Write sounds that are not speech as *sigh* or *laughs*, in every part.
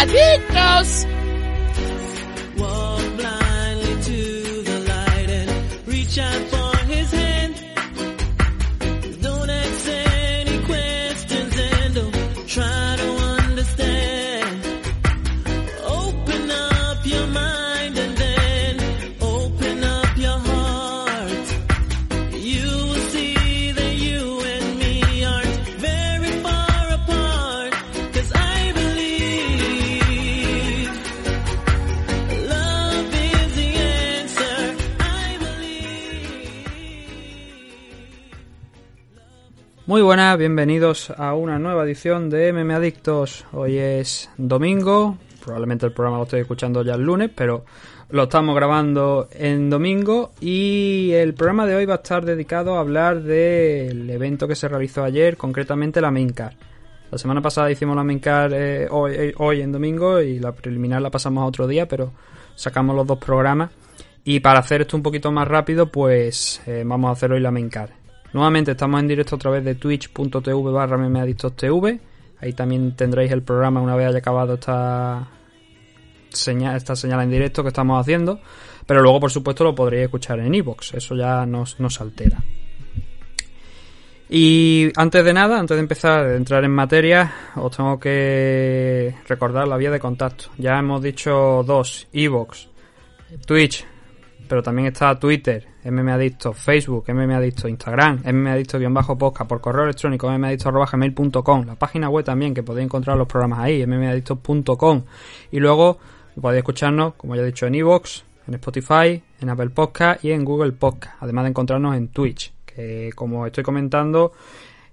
MM Muy buenas, bienvenidos a una nueva edición de MM Adictos. Hoy es domingo, probablemente el programa lo estoy escuchando ya el lunes, pero lo estamos grabando en domingo y el programa de hoy va a estar dedicado a hablar del evento que se realizó ayer, concretamente la Maincar. La semana pasada hicimos la Maincar eh, hoy, eh, hoy en domingo y la preliminar la pasamos a otro día, pero sacamos los dos programas. Y para hacer esto un poquito más rápido, pues eh, vamos a hacer hoy la Maincar. Nuevamente estamos en directo a través de twitch.tv barra. Ahí también tendréis el programa una vez haya acabado esta señal, esta señal en directo que estamos haciendo. Pero luego, por supuesto, lo podréis escuchar en iVoox. Eso ya nos, altera. Y antes de nada, antes de empezar a entrar en materia, os tengo que recordar la vía de contacto. Ya hemos dicho dos, iVoox, Twitch, pero también está Twitter, mmadicto, Facebook, mmadicto, Instagram, mmadicto-podcast, por correo electrónico, mmadicto.gmail.com, la página web también, que podéis encontrar los programas ahí, mmadicto.com. Y luego podéis escucharnos, como ya he dicho, en iVoox, en Spotify, en Apple Podcast y en Google Podcast, además de encontrarnos en Twitch, que como estoy comentando,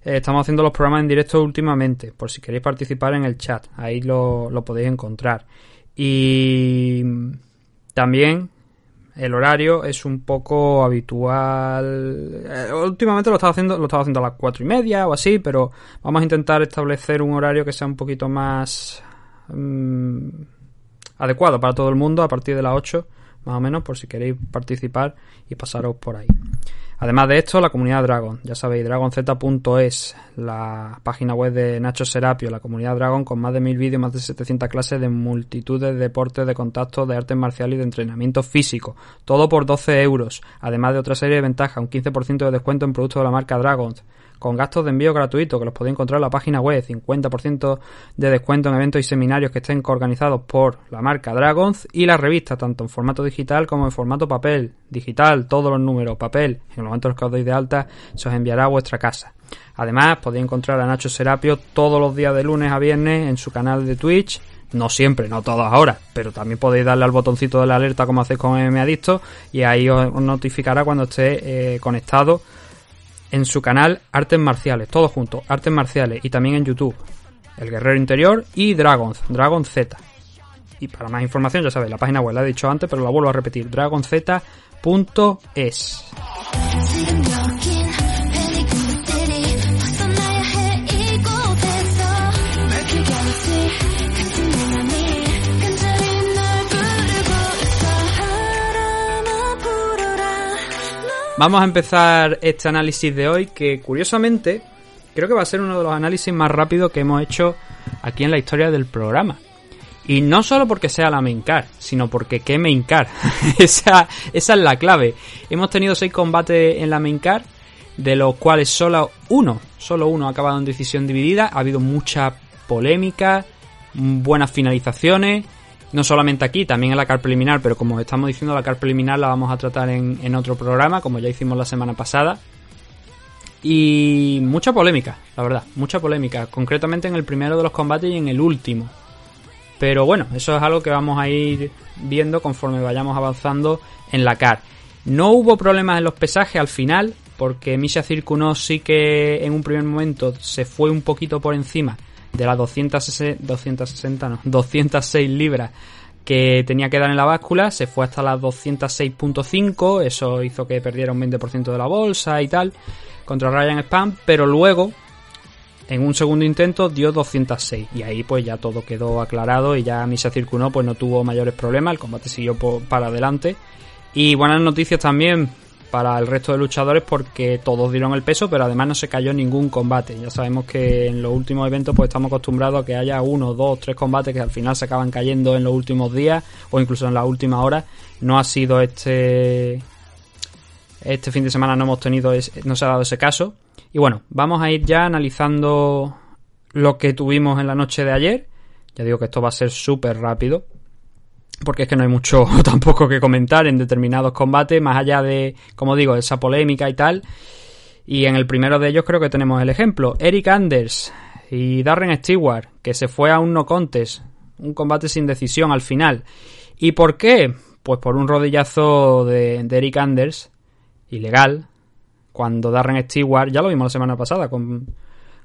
eh, estamos haciendo los programas en directo últimamente, por si queréis participar en el chat, ahí lo, lo podéis encontrar. Y también el horario es un poco habitual. Eh, últimamente lo estaba haciendo, lo estaba haciendo a las cuatro y media o así, pero vamos a intentar establecer un horario que sea un poquito más mm, adecuado para todo el mundo a partir de las 8, más o menos, por si queréis participar y pasaros por ahí. Además de esto, la comunidad Dragon, ya sabéis, dragonz.es, la página web de Nacho Serapio, la comunidad Dragon con más de mil vídeos, más de 700 clases de multitud de deportes, de contacto, de artes marciales y de entrenamiento físico. Todo por 12 euros, además de otra serie de ventajas, un 15% de descuento en productos de la marca Dragon, con gastos de envío gratuito que los podéis encontrar en la página web, 50% de descuento en eventos y seminarios que estén organizados por la marca Dragons y la revista, tanto en formato digital como en formato papel, digital, todos los números, papel, en el momento en que os doy de alta se os enviará a vuestra casa. Además, podéis encontrar a Nacho Serapio todos los días de lunes a viernes en su canal de Twitch, no siempre, no todas ahora, pero también podéis darle al botoncito de la alerta como hacéis con MM Adicto y ahí os notificará cuando esté eh, conectado en su canal Artes Marciales, todos juntos, Artes Marciales y también en YouTube, El Guerrero Interior y Dragons, Dragon Z. Y para más información, ya sabéis, la página web la he dicho antes, pero la vuelvo a repetir, dragonz.es. Vamos a empezar este análisis de hoy que curiosamente creo que va a ser uno de los análisis más rápidos que hemos hecho aquí en la historia del programa. Y no solo porque sea la main car, sino porque qué main car. *laughs* esa, esa es la clave. Hemos tenido seis combates en la main car, de los cuales solo uno, solo uno ha acabado en decisión dividida. Ha habido mucha polémica, buenas finalizaciones. No solamente aquí, también en la car preliminar, pero como estamos diciendo, la car preliminar la vamos a tratar en, en otro programa, como ya hicimos la semana pasada. Y mucha polémica, la verdad, mucha polémica, concretamente en el primero de los combates y en el último. Pero bueno, eso es algo que vamos a ir viendo conforme vayamos avanzando en la CAR. No hubo problemas en los pesajes al final, porque Misha Circuno sí que en un primer momento se fue un poquito por encima de las 260, 260 no, 206 libras que tenía que dar en la báscula, se fue hasta las 206.5, eso hizo que perdiera un 20% de la bolsa y tal, contra Ryan Spam, pero luego, en un segundo intento, dio 206, y ahí pues ya todo quedó aclarado y ya Misha Circuno pues no tuvo mayores problemas, el combate siguió para adelante. Y buenas noticias también para el resto de luchadores porque todos dieron el peso, pero además no se cayó ningún combate. Ya sabemos que en los últimos eventos pues estamos acostumbrados a que haya uno, dos, tres combates que al final se acaban cayendo en los últimos días o incluso en las últimas horas. No ha sido este este fin de semana no hemos tenido ese- no se ha dado ese caso. Y bueno, vamos a ir ya analizando lo que tuvimos en la noche de ayer. Ya digo que esto va a ser súper rápido porque es que no hay mucho *laughs* tampoco que comentar en determinados combates, más allá de, como digo, esa polémica y tal. Y en el primero de ellos creo que tenemos el ejemplo. Eric Anders y Darren Stewart, que se fue a un no contest, un combate sin decisión al final. ¿Y por qué? Pues por un rodillazo de, de Eric Anders, ilegal, cuando Darren Stewart, ya lo vimos la semana pasada con,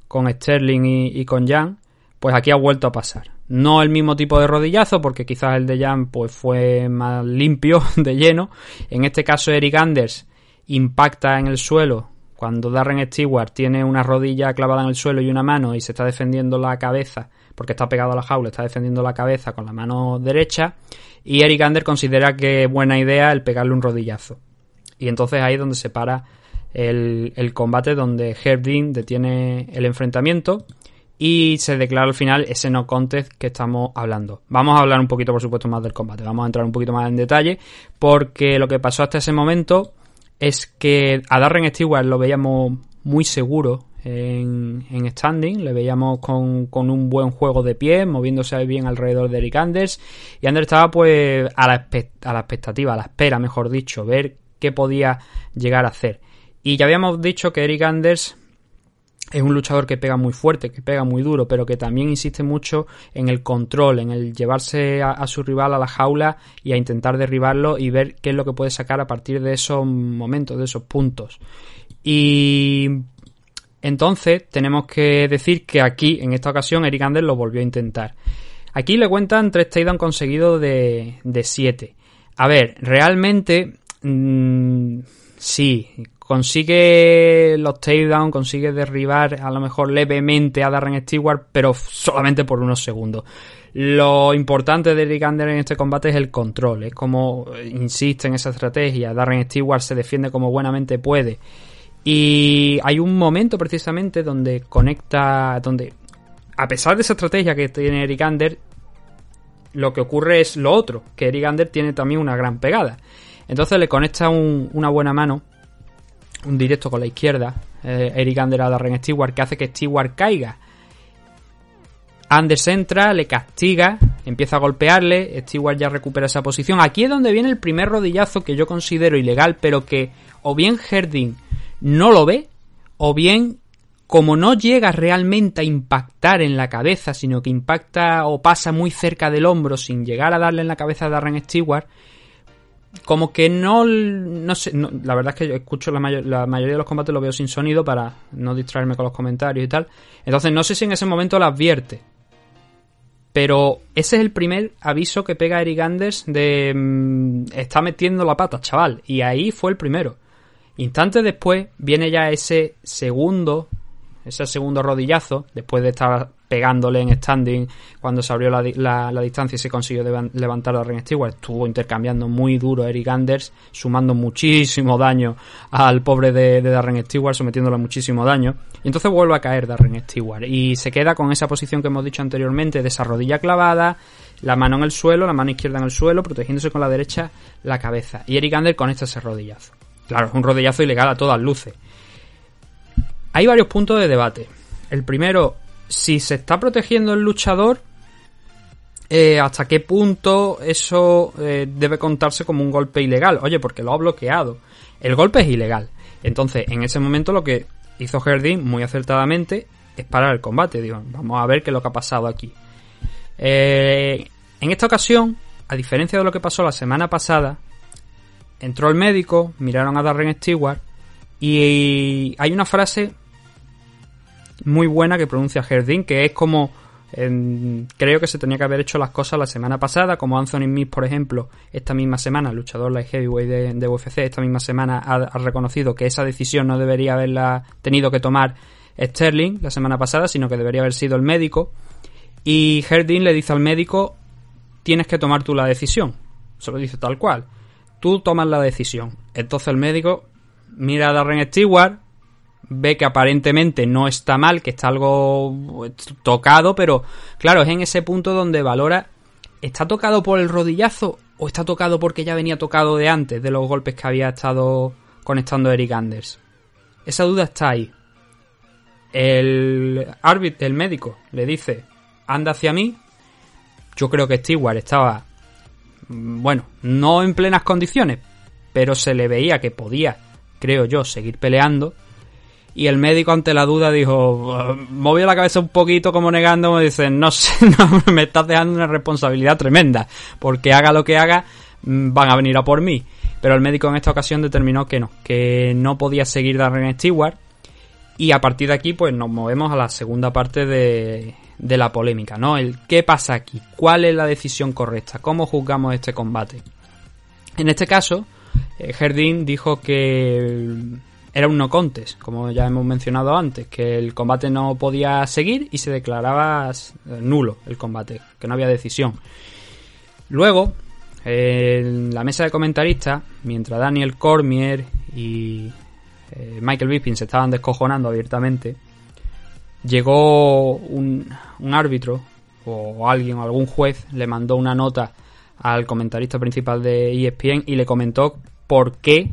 con Sterling y, y con Jan, pues aquí ha vuelto a pasar. No el mismo tipo de rodillazo, porque quizás el de Jan pues fue más limpio *laughs* de lleno. En este caso Eric Anders impacta en el suelo cuando Darren Stewart tiene una rodilla clavada en el suelo y una mano y se está defendiendo la cabeza, porque está pegado a la jaula, está defendiendo la cabeza con la mano derecha. Y Eric Anders considera que es buena idea el pegarle un rodillazo. Y entonces ahí es donde se para el, el combate, donde Herb Dean detiene el enfrentamiento y se declara al final ese no contest que estamos hablando. Vamos a hablar un poquito, por supuesto, más del combate. Vamos a entrar un poquito más en detalle porque lo que pasó hasta ese momento es que a Darren Stewart lo veíamos muy seguro en, en standing, le veíamos con, con un buen juego de pie, moviéndose bien alrededor de Eric Anders y Anders estaba pues a la, a la expectativa, a la espera, mejor dicho, ver qué podía llegar a hacer. Y ya habíamos dicho que Eric Anders es un luchador que pega muy fuerte, que pega muy duro, pero que también insiste mucho en el control, en el llevarse a, su rival a la jaula y a intentar derribarlo y ver qué es lo que puede sacar a partir de esos momentos, de esos puntos. Y entonces tenemos que decir que aquí, en esta ocasión, Eric Anders lo volvió a intentar. Aquí le cuentan tres takedowns conseguidos de 7. A ver, realmente... Mmm, sí, consigue los takedown, consigue derribar a lo mejor levemente a Darren Stewart, pero solamente por unos segundos. Lo importante de Eric Anders en este combate es el control, es como insiste en esa estrategia. Darren Stewart se defiende como buenamente puede. Y hay un momento precisamente donde conecta, donde a pesar de esa estrategia que tiene Eric Anders, lo que ocurre es lo otro, que Eric Anders tiene también una gran pegada. Entonces le conecta un, una buena mano un directo con la izquierda, eh, Eric Anders a Darren Stewart, que hace que Stewart caiga. Anders entra, le castiga, empieza a golpearle, Stewart ya recupera esa posición. Aquí es donde viene el primer rodillazo que yo considero ilegal, pero que o bien Herding no lo ve, o bien como no llega realmente a impactar en la cabeza, sino que impacta o pasa muy cerca del hombro sin llegar a darle en la cabeza a Darren Stewart, como que no, no sé, la verdad es que yo escucho la, la, mayoría de los combates lo veo sin sonido para no distraerme con los comentarios y tal. Entonces no sé si en ese momento lo advierte. Pero ese es el primer aviso que pega Eric Anders de mmm, está metiendo la pata, chaval. Y ahí fue el primero. Instantes después viene ya ese segundo, ese segundo rodillazo, después de estar pegándole en standing cuando se abrió la, la, distancia y se consiguió levantar a Ren Stewart. Estuvo intercambiando muy duro Eric Anders, sumando muchísimo daño al pobre de, Darren Stewart, sometiéndolo a muchísimo daño. Y entonces vuelve a caer Darren Stewart y se queda con esa posición que hemos dicho anteriormente de esa rodilla clavada, la mano en el suelo, la mano izquierda en el suelo, protegiéndose con la derecha la cabeza. Y Eric Anders conecta ese rodillazo. Claro, es un rodillazo ilegal a todas luces. Hay varios puntos de debate. El primero, si se está protegiendo el luchador, eh, hasta qué punto eso eh, debe contarse como un golpe ilegal. Oye, porque lo ha bloqueado. El golpe es ilegal. Entonces, en ese momento lo que hizo Herdin muy acertadamente es parar el combate. Digo, vamos a ver qué es lo que ha pasado aquí. Eh, en esta ocasión, a diferencia de lo que pasó la semana pasada, entró el médico, miraron a Darren Stewart y hay una frase muy buena que pronuncia Herdin, que es como em, creo que se tenía que haber hecho las cosas la semana pasada, como Anthony Smith, por ejemplo, esta misma semana, luchador light heavyweight de, de UFC, esta misma semana ha, ha reconocido que esa decisión no debería haberla tenido que tomar Sterling la semana pasada, sino que debería haber sido el médico. Y Herdin le dice al médico, tienes que tomar tú la decisión. Se lo dice tal cual. Tú tomas la decisión. Entonces el médico mira a Darren Stewart, ve que aparentemente no está mal, que está algo tocado, pero claro, es en ese punto donde valora, ¿está tocado por el rodillazo o está tocado porque ya venía tocado de antes, de los golpes que había estado conectando Eric Anders? Esa duda está ahí. El árbitro, el médico, le dice, anda hacia mí. Yo creo que Stewart estaba, mm, bueno, no en plenas condiciones, pero se le veía que podía, creo yo, seguir peleando. Y el médico ante la duda dijo, movió la cabeza un poquito como negando, me dice, no sé, *laughs* no, me estás dejando una responsabilidad tremenda, porque haga lo que haga, mm, van a venir a por mí. Pero el médico en esta ocasión determinó que no, que no podía seguir Darren Stewart. Y a partir de aquí, pues nos movemos a la segunda parte de, de la polémica, ¿no? El qué pasa aquí, cuál es la decisión correcta, cómo juzgamos este combate. En este caso, eh, Herdin dijo que era un no contest, como ya hemos mencionado antes, que el combate no podía seguir y se declaraba eh, nulo el combate, que no había decisión. Luego, en la mesa de comentaristas, mientras Daniel Cormier y eh, Michael Bisping se estaban descojonando abiertamente, llegó un, un árbitro o alguien o algún juez le mandó una nota al comentarista principal de ESPN y le comentó por qué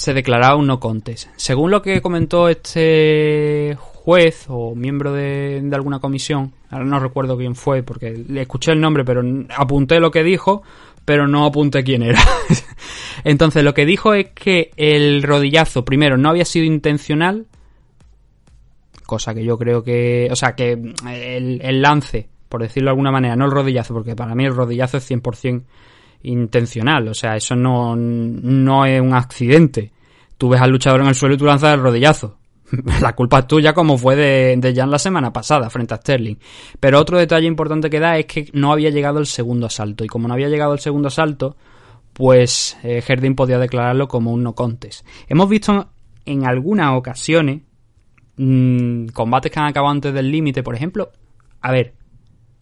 se declaraba un no contest. Según lo que comentó este juez o miembro de, de alguna comisión, ahora no recuerdo quién fue porque le escuché el nombre, pero apunté lo que dijo, pero no apunté quién era. *laughs* Entonces lo que dijo es que el rodillazo, primero, no había sido intencional, cosa que yo creo que, o sea, que el, el lance, por decirlo de alguna manera, no el rodillazo, porque para mí el rodillazo es 100% intencional, o sea, eso no, no es un accidente. Tú ves al luchador en el suelo y tú lanzas el rodillazo. *laughs* La culpa es tuya como fue de, de Jan la semana pasada frente a Sterling. Pero otro detalle importante que da es que no había llegado el segundo asalto. Y como no había llegado el segundo asalto, pues eh, podía declararlo como un no contest. Hemos visto en algunas ocasiones mmm, combates que han acabado antes del límite, por ejemplo. A ver,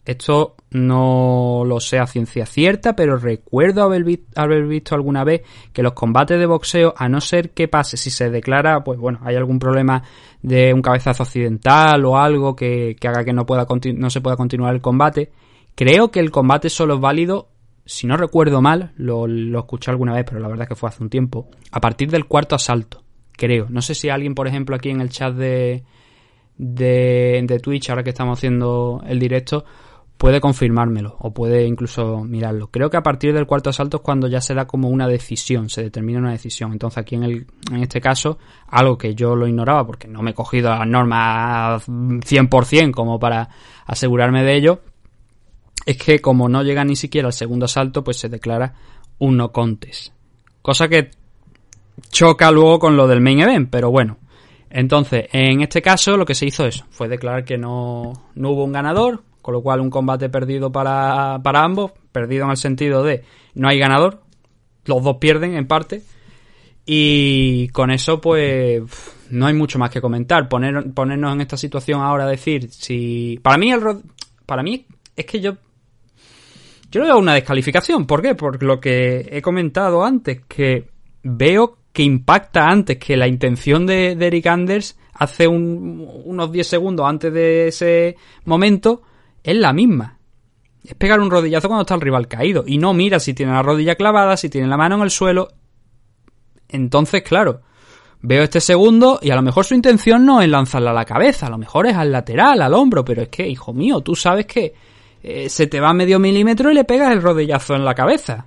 esto no lo sé a ciencia cierta, pero recuerdo haber, vi haber, visto alguna vez que los combates de boxeo, a no ser que pase, si se declara, pues bueno, hay algún problema de un cabezazo accidental o algo que, haga que no, pueda no se pueda continuar el combate, creo que el combate solo es válido, si no recuerdo mal, lo, lo escuché alguna vez, pero la verdad es que fue hace un tiempo, a partir del cuarto asalto, creo. No sé si alguien, por ejemplo, aquí en el chat de, de, de Twitch, ahora que estamos haciendo el directo, puede confirmármelo o puede incluso mirarlo. Creo que a partir del cuarto asalto es cuando ya se da como una decisión, se determina una decisión. Entonces aquí en, el, en este caso, algo que yo lo ignoraba porque no me he cogido las normas 100% como para asegurarme de ello, es que como no llega ni siquiera al segundo asalto, pues se declara un no contest. Cosa que choca luego con lo del main event, pero bueno. Entonces, en este caso lo que se hizo es, fue declarar que no, no hubo un ganador, con lo cual un combate perdido para, para ambos, perdido en el sentido de no hay ganador, los dos pierden en parte, y con eso pues no hay mucho más que comentar, Poner, ponernos en esta situación ahora decir si... Para mí, el, para mí es que yo... Yo le doy una descalificación, ¿por qué? Por lo que he comentado antes, que veo que impacta antes que la intención de, de Eric Anders hace un, unos 10 segundos antes de ese momento es la misma. Es pegar un rodillazo cuando está el rival caído. Y no mira si tiene la rodilla clavada, si tiene la mano en el suelo. Entonces, claro, veo este segundo y a lo mejor su intención no es lanzarla a la cabeza, a lo mejor es al lateral, al hombro, pero es que, hijo mío, tú sabes que eh, se te va medio milímetro y le pegas el rodillazo en la cabeza.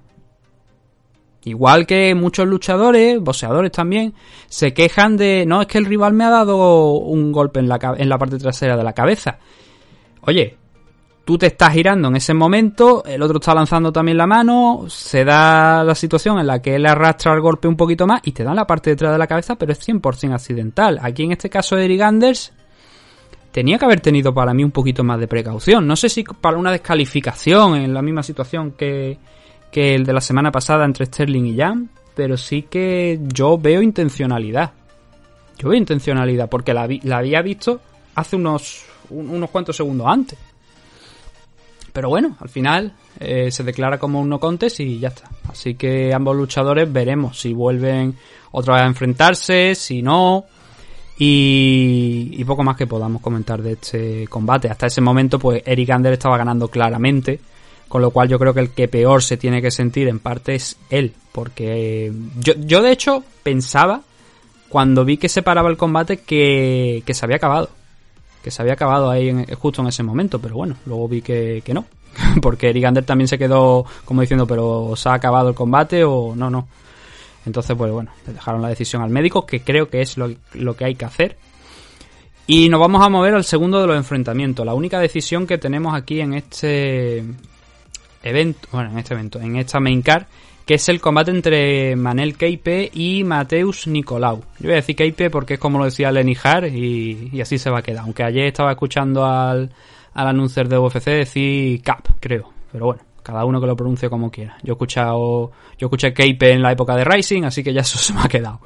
Igual que muchos luchadores, boxeadores también, se quejan de, no, es que el rival me ha dado un golpe en la, en la parte trasera de la cabeza. Oye, tú te estás girando en ese momento, el otro está lanzando también la mano, se da la situación en la que él arrastra el golpe un poquito más y te da en la parte de detrás de la cabeza, pero es 100% accidental. Aquí en este caso Eric Anders tenía que haber tenido para mí un poquito más de precaución. No sé si para una descalificación en la misma situación que, que el de la semana pasada entre Sterling y Jan, pero sí que yo veo intencionalidad. Yo veo intencionalidad porque la, la había visto hace unos, un- unos cuantos segundos antes. Pero bueno, al final eh, se declara como un no contest y ya está. Así que ambos luchadores veremos si vuelven otra vez a enfrentarse, si no. Y, poco más que podamos comentar de este combate. Hasta ese momento, pues Eric Ander estaba ganando claramente. Con lo cual yo creo que el que peor se tiene que sentir en parte es él. Porque eh, yo, yo de hecho pensaba, cuando vi que se paraba el combate, que, que se había acabado que se había acabado ahí justo en ese momento, pero bueno, luego vi que, que no, *laughs* porque Eric Ander también se quedó como diciendo, pero ¿se ha acabado el combate o no, no? Entonces, pues bueno, le dejaron la decisión al médico, que creo que es lo, lo que hay que hacer. Y nos vamos a mover al segundo de los enfrentamientos. La única decisión que tenemos aquí en este evento, bueno, en este evento, en esta main card, que es el combate entre Manel Keipe y Mateus Nicolau. Yo voy a decir Keipe porque es como lo decía Lenny Hart y, y así se va a quedar. Aunque ayer estaba escuchando al, al de UFC decir Cap, creo. Pero bueno, cada uno que lo pronuncie como quiera. Yo he escuchado, yo escuché Keipe en la época de Rising, así que ya *laughs* eso se me ha quedado.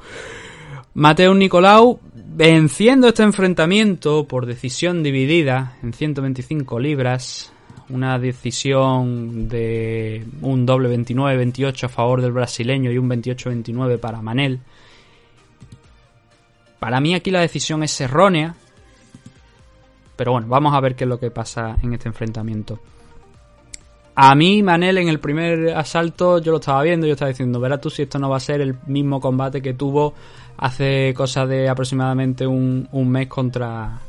Mateus Nicolau venciendo este enfrentamiento por decisión dividida en 125 libras. Una decisión de un doble 29-28 a favor del brasileño y un 28-29 para Manel. Para mí aquí la decisión es errónea. Pero bueno, vamos a ver qué es lo que pasa en este enfrentamiento. A mí, Manel, en el primer asalto, yo lo estaba viendo, yo estaba diciendo, verás tú si esto no va a ser el mismo combate que tuvo hace cosa de aproximadamente un, un mes contra,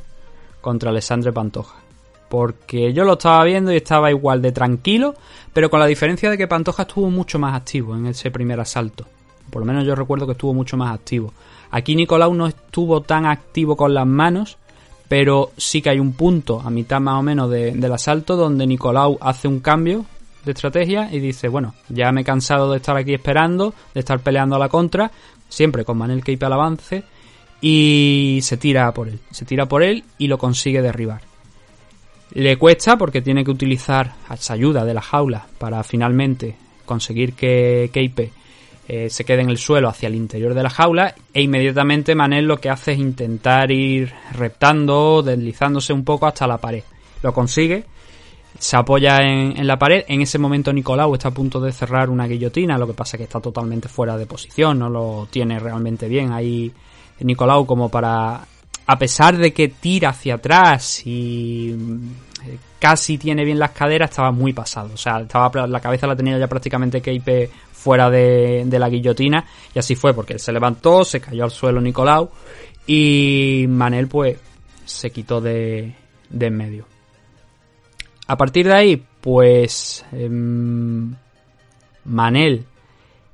contra Alessandre Pantoja. Porque yo lo estaba viendo y estaba igual de tranquilo, pero con la diferencia de que Pantoja estuvo mucho más activo en ese primer asalto. Por lo menos yo recuerdo que estuvo mucho más activo. Aquí Nicolau no estuvo tan activo con las manos, pero sí que hay un punto a mitad más o menos de- del asalto donde Nicolau hace un cambio de estrategia y dice, bueno, ya me he cansado de estar aquí esperando, de estar peleando a la contra, siempre con Manel Keipe al avance, y se tira por él, se tira por él y lo consigue derribar. Le cuesta porque tiene que utilizar esa ayuda de la jaula para finalmente conseguir que Keipe eh, se quede en el suelo hacia el interior de la jaula e inmediatamente Manel lo que hace es intentar ir reptando, deslizándose un poco hasta la pared. Lo consigue, se apoya en, en la pared. En ese momento Nicolau está a punto de cerrar una guillotina, lo que pasa es que está totalmente fuera de posición, no lo tiene realmente bien ahí Nicolau como para... A pesar de que tira hacia atrás y casi tiene bien las caderas, estaba muy pasado. O sea, estaba la cabeza la tenía ya prácticamente Keipe fuera de, la guillotina. Y así fue, porque se levantó, se cayó al suelo Nicolau. Y Manel, pues, se quitó de, de en medio. A partir de ahí, pues. em, Manel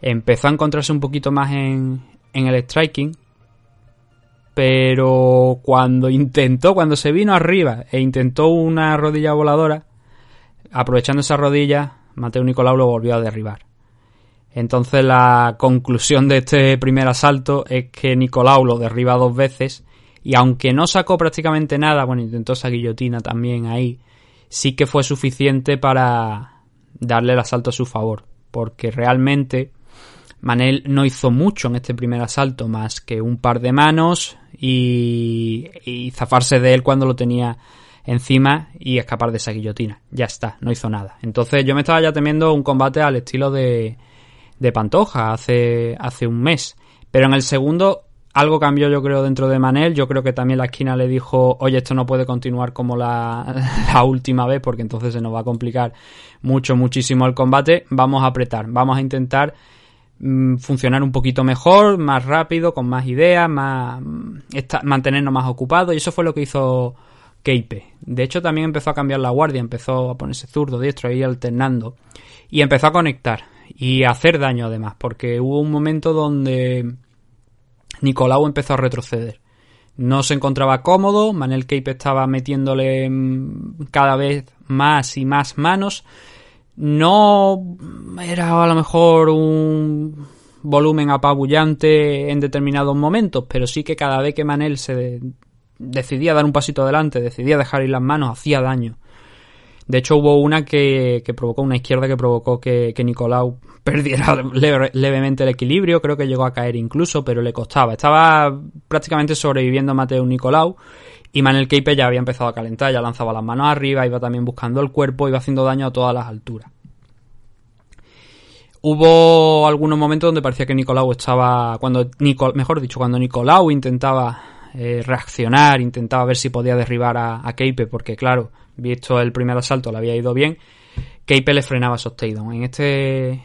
empezó a encontrarse un poquito más en, en el striking. Pero cuando intentó, cuando se vino arriba e intentó una rodilla voladora, aprovechando esa rodilla, Mateo Nicolau lo volvió a derribar. Entonces la conclusión de este primer asalto es que Nicolau lo derriba dos veces y aunque no sacó prácticamente nada, bueno, intentó esa guillotina también ahí, sí que fue suficiente para darle el asalto a su favor, porque realmente Manel no hizo mucho en este primer asalto más que un par de manos y, y zafarse de él cuando lo tenía encima y escapar de esa guillotina. Ya está, no hizo nada. Entonces yo me estaba ya temiendo un combate al estilo de, de Pantoja hace, hace un mes. Pero en el segundo algo cambió yo creo dentro de Manel. Yo creo que también la esquina le dijo, oye, esto no puede continuar como la, *laughs* la última vez porque entonces se nos va a complicar mucho, muchísimo el combate. Vamos a apretar, vamos a intentar funcionar un poquito mejor, más rápido, con más ideas, más mm, mantenernos más ocupados y eso fue lo que hizo Keipe. De hecho también empezó a cambiar la guardia, empezó a ponerse zurdo, diestro, ahí alternando y empezó a conectar y a hacer daño además, porque hubo un momento donde Nicolau empezó a retroceder. no se encontraba cómodo, Manel Cape estaba metiéndole mm, cada vez más y más manos. No era a lo mejor un volumen apabullante en determinados momentos, pero sí que cada vez que Manel se de- decidía dar un pasito adelante, decidía dejar ir las manos, hacía daño. De hecho, hubo una que, que provocó, una izquierda que provocó que, que Nicolau *laughs* perdiera leve- levemente el equilibrio. Creo que llegó a caer incluso, pero le costaba. Estaba prácticamente sobreviviendo Mateo Nicolau. Y Manel Keipe ya había empezado a calentar, ya lanzaba las manos arriba, iba también buscando el cuerpo, iba haciendo daño a todas las alturas. Hubo algunos momentos donde parecía que Nicolau estaba. Cuando Nico- mejor dicho, cuando Nicolau intentaba eh, reaccionar, intentaba ver si podía derribar a, a Keipe, porque claro, visto el primer asalto le había ido bien, Keipe le frenaba esos takedowns. En este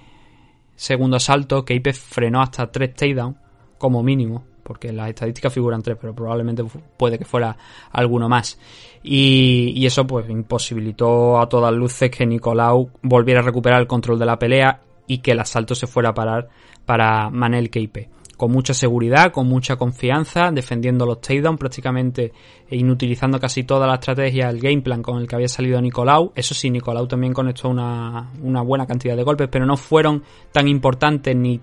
segundo asalto, Keipe frenó hasta tres takedowns, como mínimo, porque las estadísticas figuran tres, pero probablemente puede que fuera alguno más. Y, eso pues imposibilitó a todas luces que Nicolau volviera a recuperar el control de la pelea y que el asalto se fuera a parar para Manel Keipe. Con mucha seguridad, con mucha confianza, defendiendo los takedowns prácticamente e inutilizando casi toda la estrategia, el game plan con el que había salido Nicolau. Eso sí, Nicolau también conectó una, una buena cantidad de golpes, pero no fueron tan importantes ni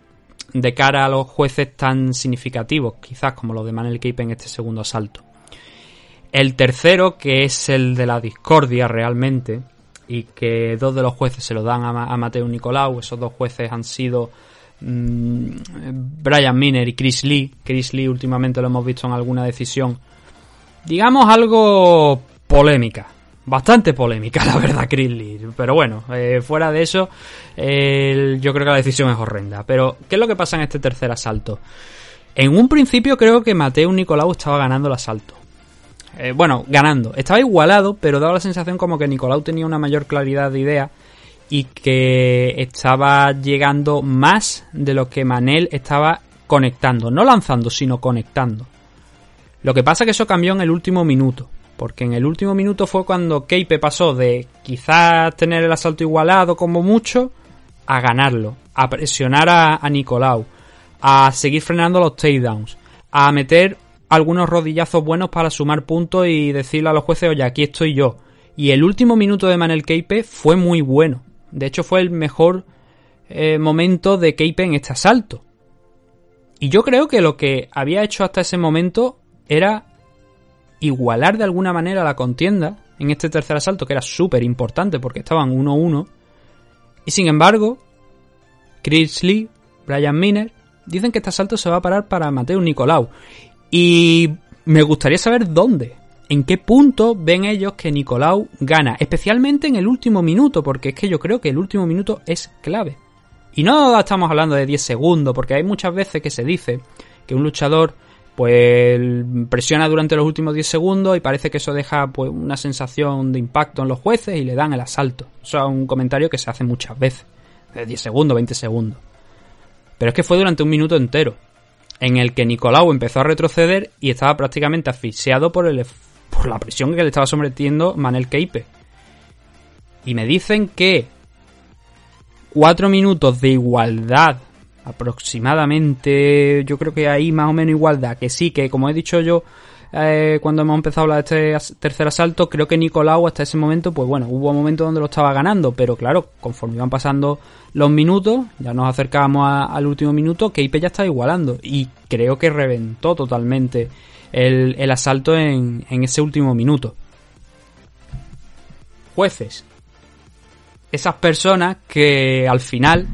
de cara a los jueces tan significativos, quizás como los de Manel Keipe en este segundo asalto. El tercero, que es el de la discordia realmente, y que dos de los jueces se lo dan a Mateo Nicolau, esos dos jueces han sido mm, Brian Miner y Chris Lee. Chris Lee últimamente lo hemos visto en alguna decisión, digamos algo polémica. Bastante polémica, *laughs* la verdad, Chris Lee. Pero bueno, eh, fuera de eso, yo creo que la decisión es horrenda. Pero, ¿qué es lo que pasa en este tercer asalto? En un principio creo que Mateo Nicolau estaba ganando el asalto. Eh, bueno, ganando. Estaba igualado, pero daba la sensación como que Nicolau tenía una mayor claridad de idea y que estaba llegando más de lo que Manel estaba conectando. No lanzando, sino conectando. Lo que pasa que eso cambió en el último minuto. Porque en el último minuto fue cuando Keipe pasó de quizás tener el asalto igualado como mucho a ganarlo, a presionar a, Nicolau, a seguir frenando los takedowns, a meter algunos rodillazos buenos para sumar puntos y decirle a los jueces, oye, aquí estoy yo. Y el último minuto de Manel Keipe fue muy bueno. De hecho, fue el mejor eh, momento de Keipe en este asalto. Y yo creo que lo que había hecho hasta ese momento era igualar de alguna manera la contienda en este tercer asalto, que era súper importante porque estaban 1-1. Y sin embargo, Chris Lee, Brian Miner, dicen que este asalto se va a parar para Mateo Nicolau. Y me gustaría saber dónde, en qué punto ven ellos que Nicolau gana, especialmente en el último minuto, porque es que yo creo que el último minuto es clave. Y no estamos hablando de 10 segundos, porque hay muchas veces que se dice que un luchador pues presiona durante los últimos 10 segundos y parece que eso deja pues una sensación de impacto en los jueces y le dan el asalto. Eso es un comentario que se hace muchas veces, de 10 segundos, 20 segundos. Pero es que fue durante un minuto entero, en el que Nicolau empezó a retroceder y estaba prácticamente asfixiado por, el, por la presión que le estaba sometiendo Manel Keipe. Y me dicen que cuatro minutos de igualdad aproximadamente yo creo que hay más o menos igualdad que sí que como he dicho yo eh, cuando hemos empezado a hablar de este tercer asalto creo que Nicolau hasta ese momento pues bueno hubo momentos donde lo estaba ganando pero claro conforme iban pasando los minutos ya nos acercábamos al último minuto Keipe ya estaba igualando y creo que reventó totalmente el, el asalto en, en ese último minuto. Jueces. Esas personas que al final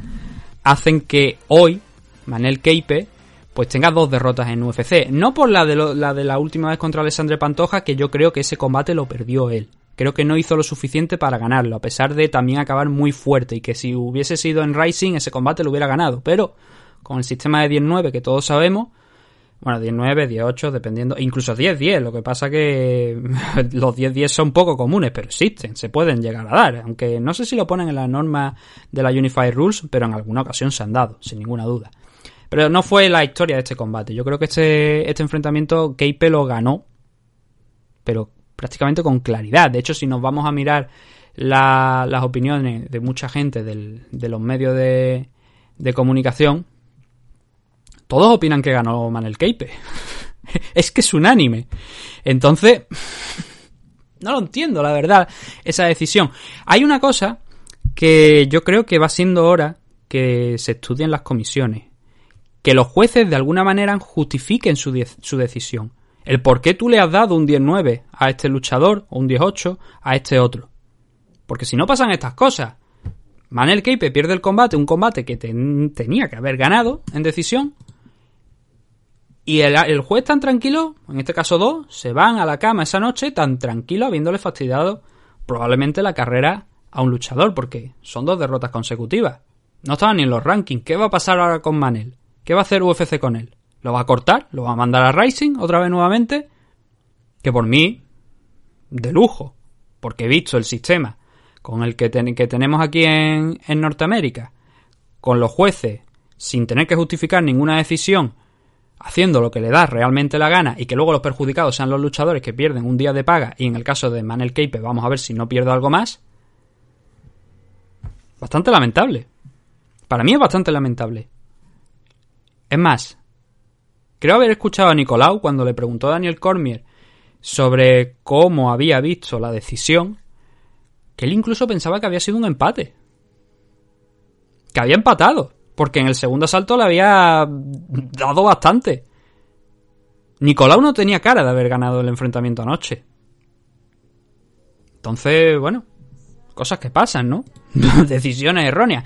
hacen que hoy Manel Keipe pues tenga dos derrotas en UFC. No por la de, la de la última vez contra Alessandre Pantoja, que yo creo que ese combate lo perdió él. Creo que no hizo lo suficiente para ganarlo, a pesar de también acabar muy fuerte y que si hubiese sido en Rising ese combate lo hubiera ganado. Pero con el sistema de 10-9 que todos sabemos, bueno, 10-9, 10-8, dependiendo, incluso 10-10, lo que pasa que *laughs* los 10-10 son poco comunes, pero existen, se pueden llegar a dar, aunque no sé si lo ponen en la norma de la Unified Rules, pero en alguna ocasión se han dado, sin ninguna duda. Pero no fue la historia de este combate, yo creo que este, este enfrentamiento Keipe lo ganó, pero prácticamente con claridad. De hecho, si nos vamos a mirar la- las opiniones de mucha gente del- de los medios de, de comunicación, todos opinan que ganó Manel Keipe. *laughs* es que es unánime. Entonces, no lo entiendo, la verdad, esa decisión. Hay una cosa que yo creo que va siendo hora que se estudien las comisiones. Que los jueces de alguna manera justifiquen su, su decisión. El por qué tú le has dado un 10-9 a este luchador o un 10-8 a este otro. Porque si no pasan estas cosas, Manel Keipe pierde el combate, un combate que ten- tenía que haber ganado en decisión, y el, el juez tan tranquilo, en este caso dos, se van a la cama esa noche tan tranquilo habiéndole fastidiado probablemente la carrera a un luchador, porque son dos derrotas consecutivas. No estaban ni en los rankings. ¿Qué va a pasar ahora con Manel? ¿Qué va a hacer UFC con él? ¿Lo va a cortar? ¿Lo va a mandar a Rising otra vez nuevamente? Que por mí, de lujo, porque he visto el sistema con el que, ten- que tenemos aquí en, en Norteamérica, con los jueces, sin tener que justificar ninguna decisión, haciendo lo que le da realmente la gana y que luego los perjudicados sean los luchadores que pierden un día de paga y en el caso de Manel Keipe vamos a ver si no pierdo algo más. Bastante lamentable. Para mí es bastante lamentable. Es más, creo haber escuchado a Nicolau cuando le preguntó a Daniel Cormier sobre cómo había visto la decisión, que él incluso pensaba que había sido un empate. Que había empatado, porque en el segundo asalto le había dado bastante. Nicolau no tenía cara de haber ganado el enfrentamiento anoche. Entonces, bueno, cosas que pasan, ¿no? *laughs* Decisiones erróneas.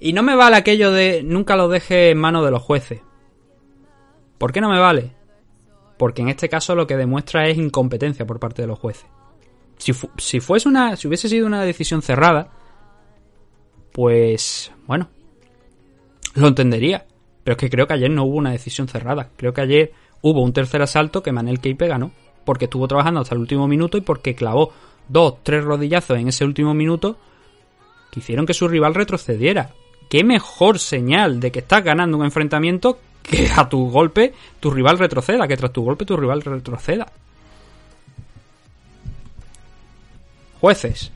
Y no me vale aquello de nunca lo deje en manos de los jueces. ¿Por qué no me vale? Porque en este caso lo que demuestra es incompetencia por parte de los jueces. Si, fu- si fuese una. Si hubiese sido una decisión cerrada. Pues. Bueno. Lo entendería. Pero es que creo que ayer no hubo una decisión cerrada. Creo que ayer hubo un tercer asalto que Manel Keipe ganó. Porque estuvo trabajando hasta el último minuto y porque clavó dos, tres rodillazos en ese último minuto que hicieron que su rival retrocediera. ¿Qué mejor señal de que estás ganando un enfrentamiento que a tu golpe tu rival retroceda? Que tras tu golpe tu rival retroceda. Jueces.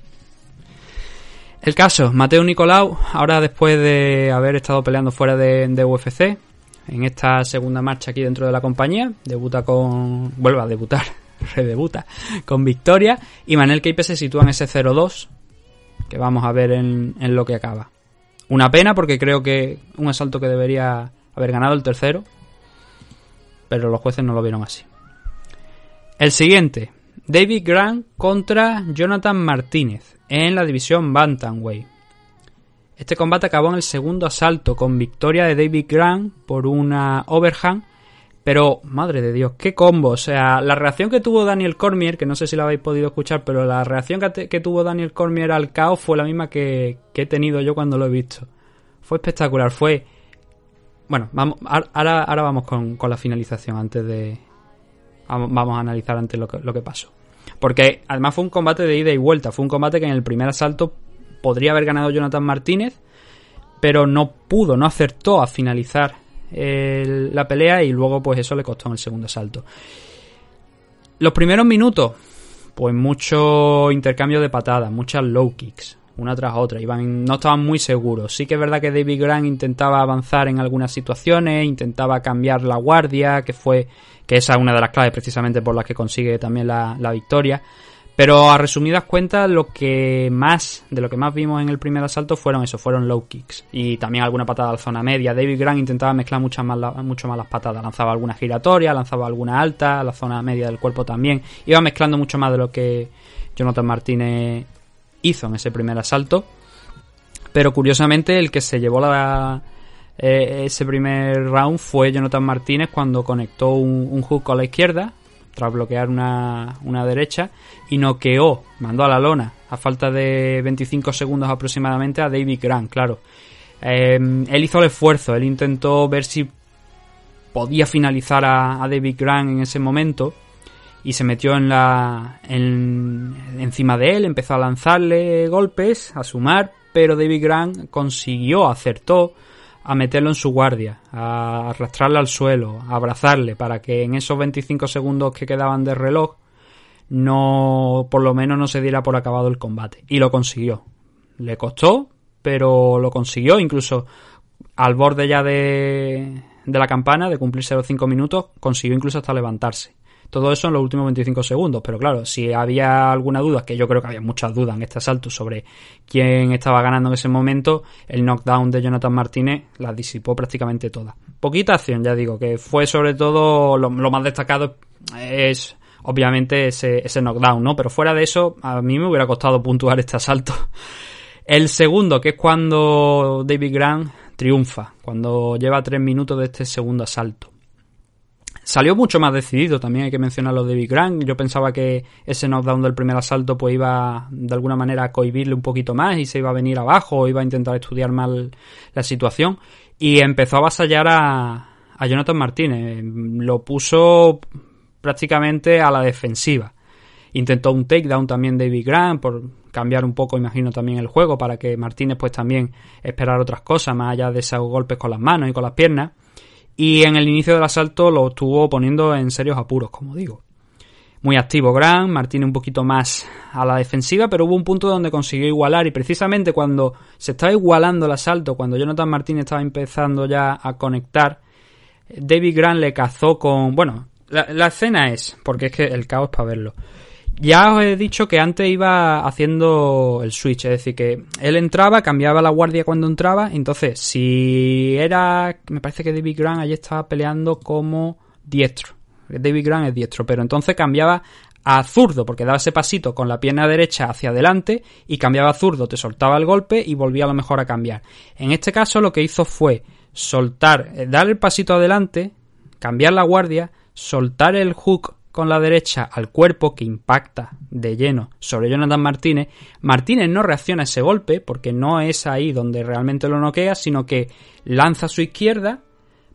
El caso, Mateo Nicolau, ahora después de haber estado peleando fuera de, UFC, en esta segunda marcha aquí dentro de la compañía, debuta con... vuelve a debutar, *laughs* redebuta, con victoria, y Manel Keipe se sitúa en ese 0-2, que vamos a ver en, en lo que acaba. Una pena porque creo que un asalto que debería haber ganado el tercero, pero los jueces no lo vieron así. El siguiente, David Grant contra Jonathan Martínez en la división Bantamweight. Este combate acabó en el segundo asalto con victoria de David Grant por una overhand, pero madre de Dios, qué combo, o sea, la reacción que tuvo Daniel Cormier, que no sé si la habéis podido escuchar, pero la reacción que, que tuvo Daniel Cormier al caos fue la misma que, que he tenido yo cuando lo he visto. Fue espectacular, fue... Bueno, vamos, ahora- ahora vamos con, con la finalización antes de... Vamos, a analizar antes lo que, lo que pasó. Porque además fue un combate de ida y vuelta. Fue un combate que en el primer asalto podría haber ganado Jonathan Martínez, pero no pudo, no acertó a finalizar la pelea y luego pues eso le costó en el segundo asalto. Los primeros minutos, pues mucho intercambio de patadas, muchas low kicks, una tras otra. Iban, no estaban muy seguros. Sí que es verdad que David Grant intentaba avanzar en algunas situaciones, intentaba cambiar la guardia, que fue que esa es una de las claves precisamente por las que consigue también la, la victoria. Pero a resumidas cuentas, lo que más, de lo que más vimos en el primer asalto fueron eso, fueron low kicks. Y también alguna patada a la zona media. David Grant intentaba mezclar muchas más, mucho más las patadas. Lanzaba alguna giratoria, lanzaba alguna alta, la zona media del cuerpo también. Iba mezclando mucho más de lo que Jonathan Martínez hizo en ese primer asalto. Pero curiosamente, el que se llevó la, eh, ese primer round fue Jonathan Martínez cuando conectó un, un hook con la izquierda tras bloquear una, una derecha y noqueó, mandó a la lona a falta de 25 segundos aproximadamente a David Grant, claro. Eh, él hizo el esfuerzo, él intentó ver si podía finalizar a, a David Grant en ese momento y se metió en la en- encima de él, empezó a lanzarle golpes, a sumar, pero David Grant consiguió, acertó a meterlo en su guardia, a arrastrarle al suelo, a abrazarle para que en esos 25 segundos que quedaban de reloj no por lo menos no se diera por acabado el combate y lo consiguió. Le costó, pero lo consiguió incluso al borde ya de de la campana, de cumplirse los 5 minutos, consiguió incluso hasta levantarse. Todo eso en los últimos 25 segundos, pero claro, si había alguna duda, que yo creo que había muchas dudas en este asalto sobre quién estaba ganando en ese momento, el knockdown de Jonathan Martínez las disipó prácticamente todas. Poquita acción, ya digo, que fue sobre todo lo, más destacado es obviamente ese, ese knockdown, ¿no? Pero fuera de eso, a mí me hubiera costado puntuar este asalto. *laughs* El segundo, que es cuando David Grant triunfa, cuando lleva tres minutos de este segundo asalto. Salió mucho más decidido, también hay que mencionarlo de David Grant. Yo pensaba que ese knockdown del primer asalto pues iba de alguna manera a cohibirle un poquito más y se iba a venir abajo o iba a intentar estudiar mal la situación. Y empezó a avasallar a, a Jonathan Martínez. Lo puso prácticamente a la defensiva. Intentó un takedown también David Grant por cambiar un poco, imagino, también el juego para que Martínez pues también esperara otras cosas más allá de esos golpes con las manos y con las piernas. Y en el inicio del asalto lo estuvo poniendo en serios apuros, como digo. Muy activo Grant, Martínez un poquito más a la defensiva, pero hubo un punto donde consiguió igualar y precisamente cuando se estaba igualando el asalto, cuando Jonathan Martínez estaba empezando ya a conectar, David Grant le cazó con... Bueno, la, escena es, porque es que el caos para verlo. Ya os he dicho que antes iba haciendo el switch, es decir, que él entraba, cambiaba la guardia cuando entraba, entonces si era, me parece que David Grant allí estaba peleando como diestro, David Grant es diestro, pero entonces cambiaba a zurdo, porque daba ese pasito con la pierna derecha hacia adelante y cambiaba a zurdo, te soltaba el golpe y volvía a lo mejor a cambiar. En este caso lo que hizo fue soltar, eh, dar el pasito adelante, cambiar la guardia, soltar el hook con la derecha al cuerpo que impacta de lleno sobre Jonathan Martínez, Martínez no reacciona a ese golpe porque no es ahí donde realmente lo noquea, sino que lanza a su izquierda,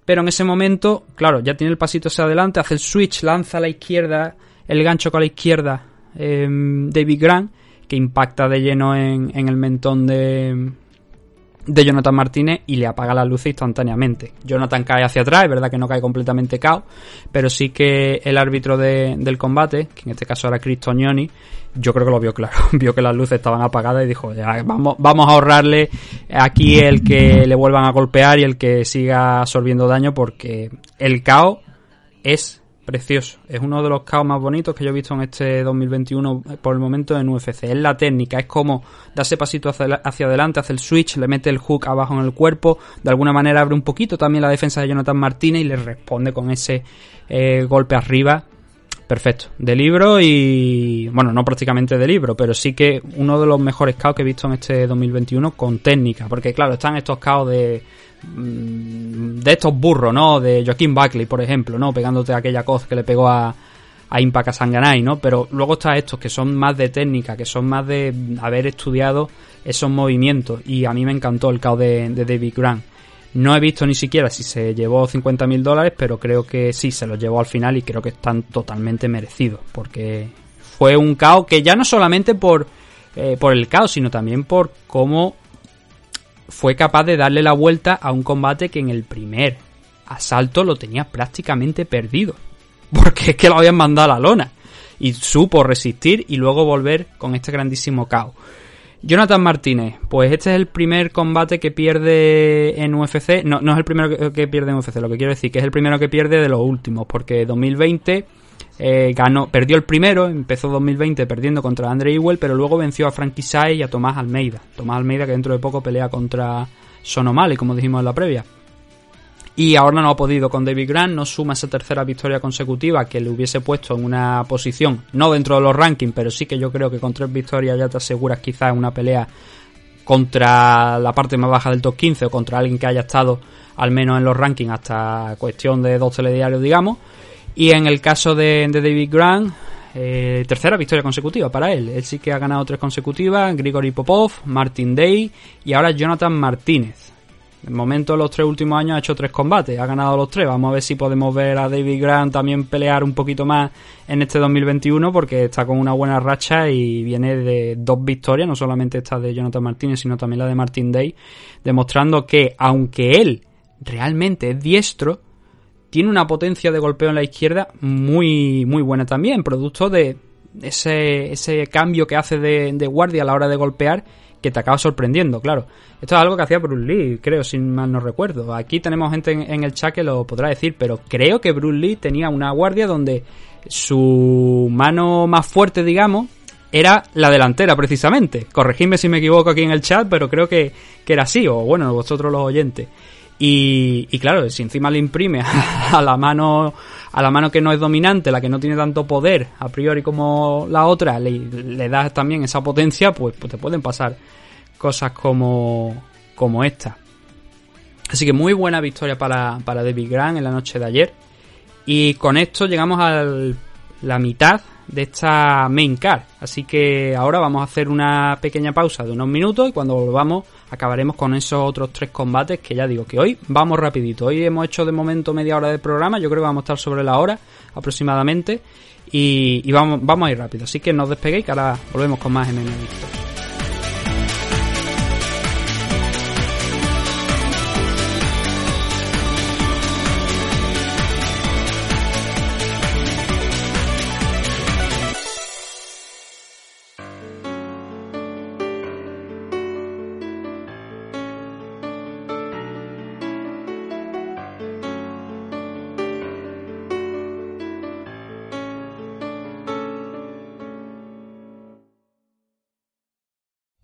pero en ese momento, claro, ya tiene el pasito hacia adelante, hace el switch, lanza a la izquierda, el gancho con la izquierda eh, David Grant, que impacta de lleno en, en el mentón de, de Jonathan Martínez y le apaga las luces instantáneamente. Jonathan cae hacia atrás, es verdad que no cae completamente cao, pero sí que el árbitro de- del combate, que en este caso era Chris Tognoni, yo creo que lo vio claro, *laughs* vio que las luces estaban apagadas y dijo, ya, vamos, vamos a ahorrarle aquí el que le vuelvan a golpear y el que siga absorbiendo daño porque el caos es precioso. Es uno de los caos más bonitos que yo he visto en este 2021 por el momento en UFC. Es la técnica, es como darse pasito hacia, hacia adelante, hace el switch, le mete el hook abajo en el cuerpo, de alguna manera abre un poquito también la defensa de Jonathan Martínez y le responde con ese eh, golpe arriba. Perfecto, de libro y bueno, no prácticamente de libro, pero sí que uno de los mejores caos que he visto en este 2021 con técnica, porque claro, están estos caos de de estos burros, ¿no? De Joaquín Buckley, por ejemplo, ¿no? Pegándote aquella coz que le pegó a, a Impact Sanganay, ¿no? Pero luego está estos que son más de técnica, que son más de haber estudiado esos movimientos. Y a mí me encantó el caos de, de David Grant. No he visto ni siquiera si se llevó 50 mil dólares, pero creo que sí, se los llevó al final y creo que están totalmente merecidos. Porque fue un caos que ya no solamente por, eh, por el caos, sino también por cómo fue capaz de darle la vuelta a un combate que en el primer asalto lo tenía prácticamente perdido. *laughs* Porque es que lo habían mandado a la lona. Y supo resistir y luego volver con este grandísimo caos. Jonathan Martínez, pues este es el primer combate que pierde en UFC. No, no es el primero que, pierde en UFC, lo que quiero decir que es el primero que pierde de los últimos, porque 2020 eh, ganó, perdió el primero, empezó 2020 perdiendo contra Andre Ewell, pero luego venció a Frankie Sai y a Tomás Almeida. Tomás Almeida que dentro de poco pelea contra Sonomali, como dijimos en la previa. Y ahora no ha podido con David Grant, no suma esa tercera victoria consecutiva que le hubiese puesto en una posición, no dentro de los rankings, pero sí que yo creo que con tres victorias ya te aseguras quizás una pelea contra la parte más baja del top 15 o contra alguien que haya estado al menos en los rankings hasta cuestión de dos telediarios, digamos. Y en el caso de, de David Grant, eh, tercera victoria consecutiva para él. Él sí que ha ganado tres consecutivas, Grigory Popov, Martin Day y ahora Jonathan Martínez. De momento, los tres últimos años ha hecho tres combates, ha ganado los tres. Vamos a ver si podemos ver a David Grant también pelear un poquito más en este 2021, porque está con una buena racha y viene de dos victorias, no solamente esta de Jonathan Martínez, sino también la de Martin Day, demostrando que, aunque él realmente es diestro, tiene una potencia de golpeo en la izquierda muy, muy buena también, producto de ese, ese cambio que hace de, de guardia a la hora de golpear que te acaba sorprendiendo, claro. Esto es algo que hacía Bruce Lee, creo, si mal no recuerdo. Aquí tenemos gente en, el chat que lo podrá decir, pero creo que Bruce Lee tenía una guardia donde su mano más fuerte, digamos, era la delantera, precisamente. Corregidme si me equivoco aquí en el chat, pero creo que, que era así, o bueno, vosotros los oyentes. Y, y claro, si encima le imprime *laughs* a la mano a la mano que no es dominante, la que no tiene tanto poder a priori como la otra, le, le das también esa potencia, pues, pues te pueden pasar cosas como, como esta. Así que muy buena victoria para, para David Grant en la noche de ayer. Y con esto llegamos a la mitad de esta main card. Así que ahora vamos a hacer una pequeña pausa de unos minutos y cuando volvamos acabaremos con esos otros tres combates que ya digo que hoy vamos rapidito. Hoy hemos hecho de momento media hora de programa, yo creo que vamos a estar sobre la hora aproximadamente y, vamos, vamos a ir rápido. Así que no despeguéis que ahora volvemos con más MMA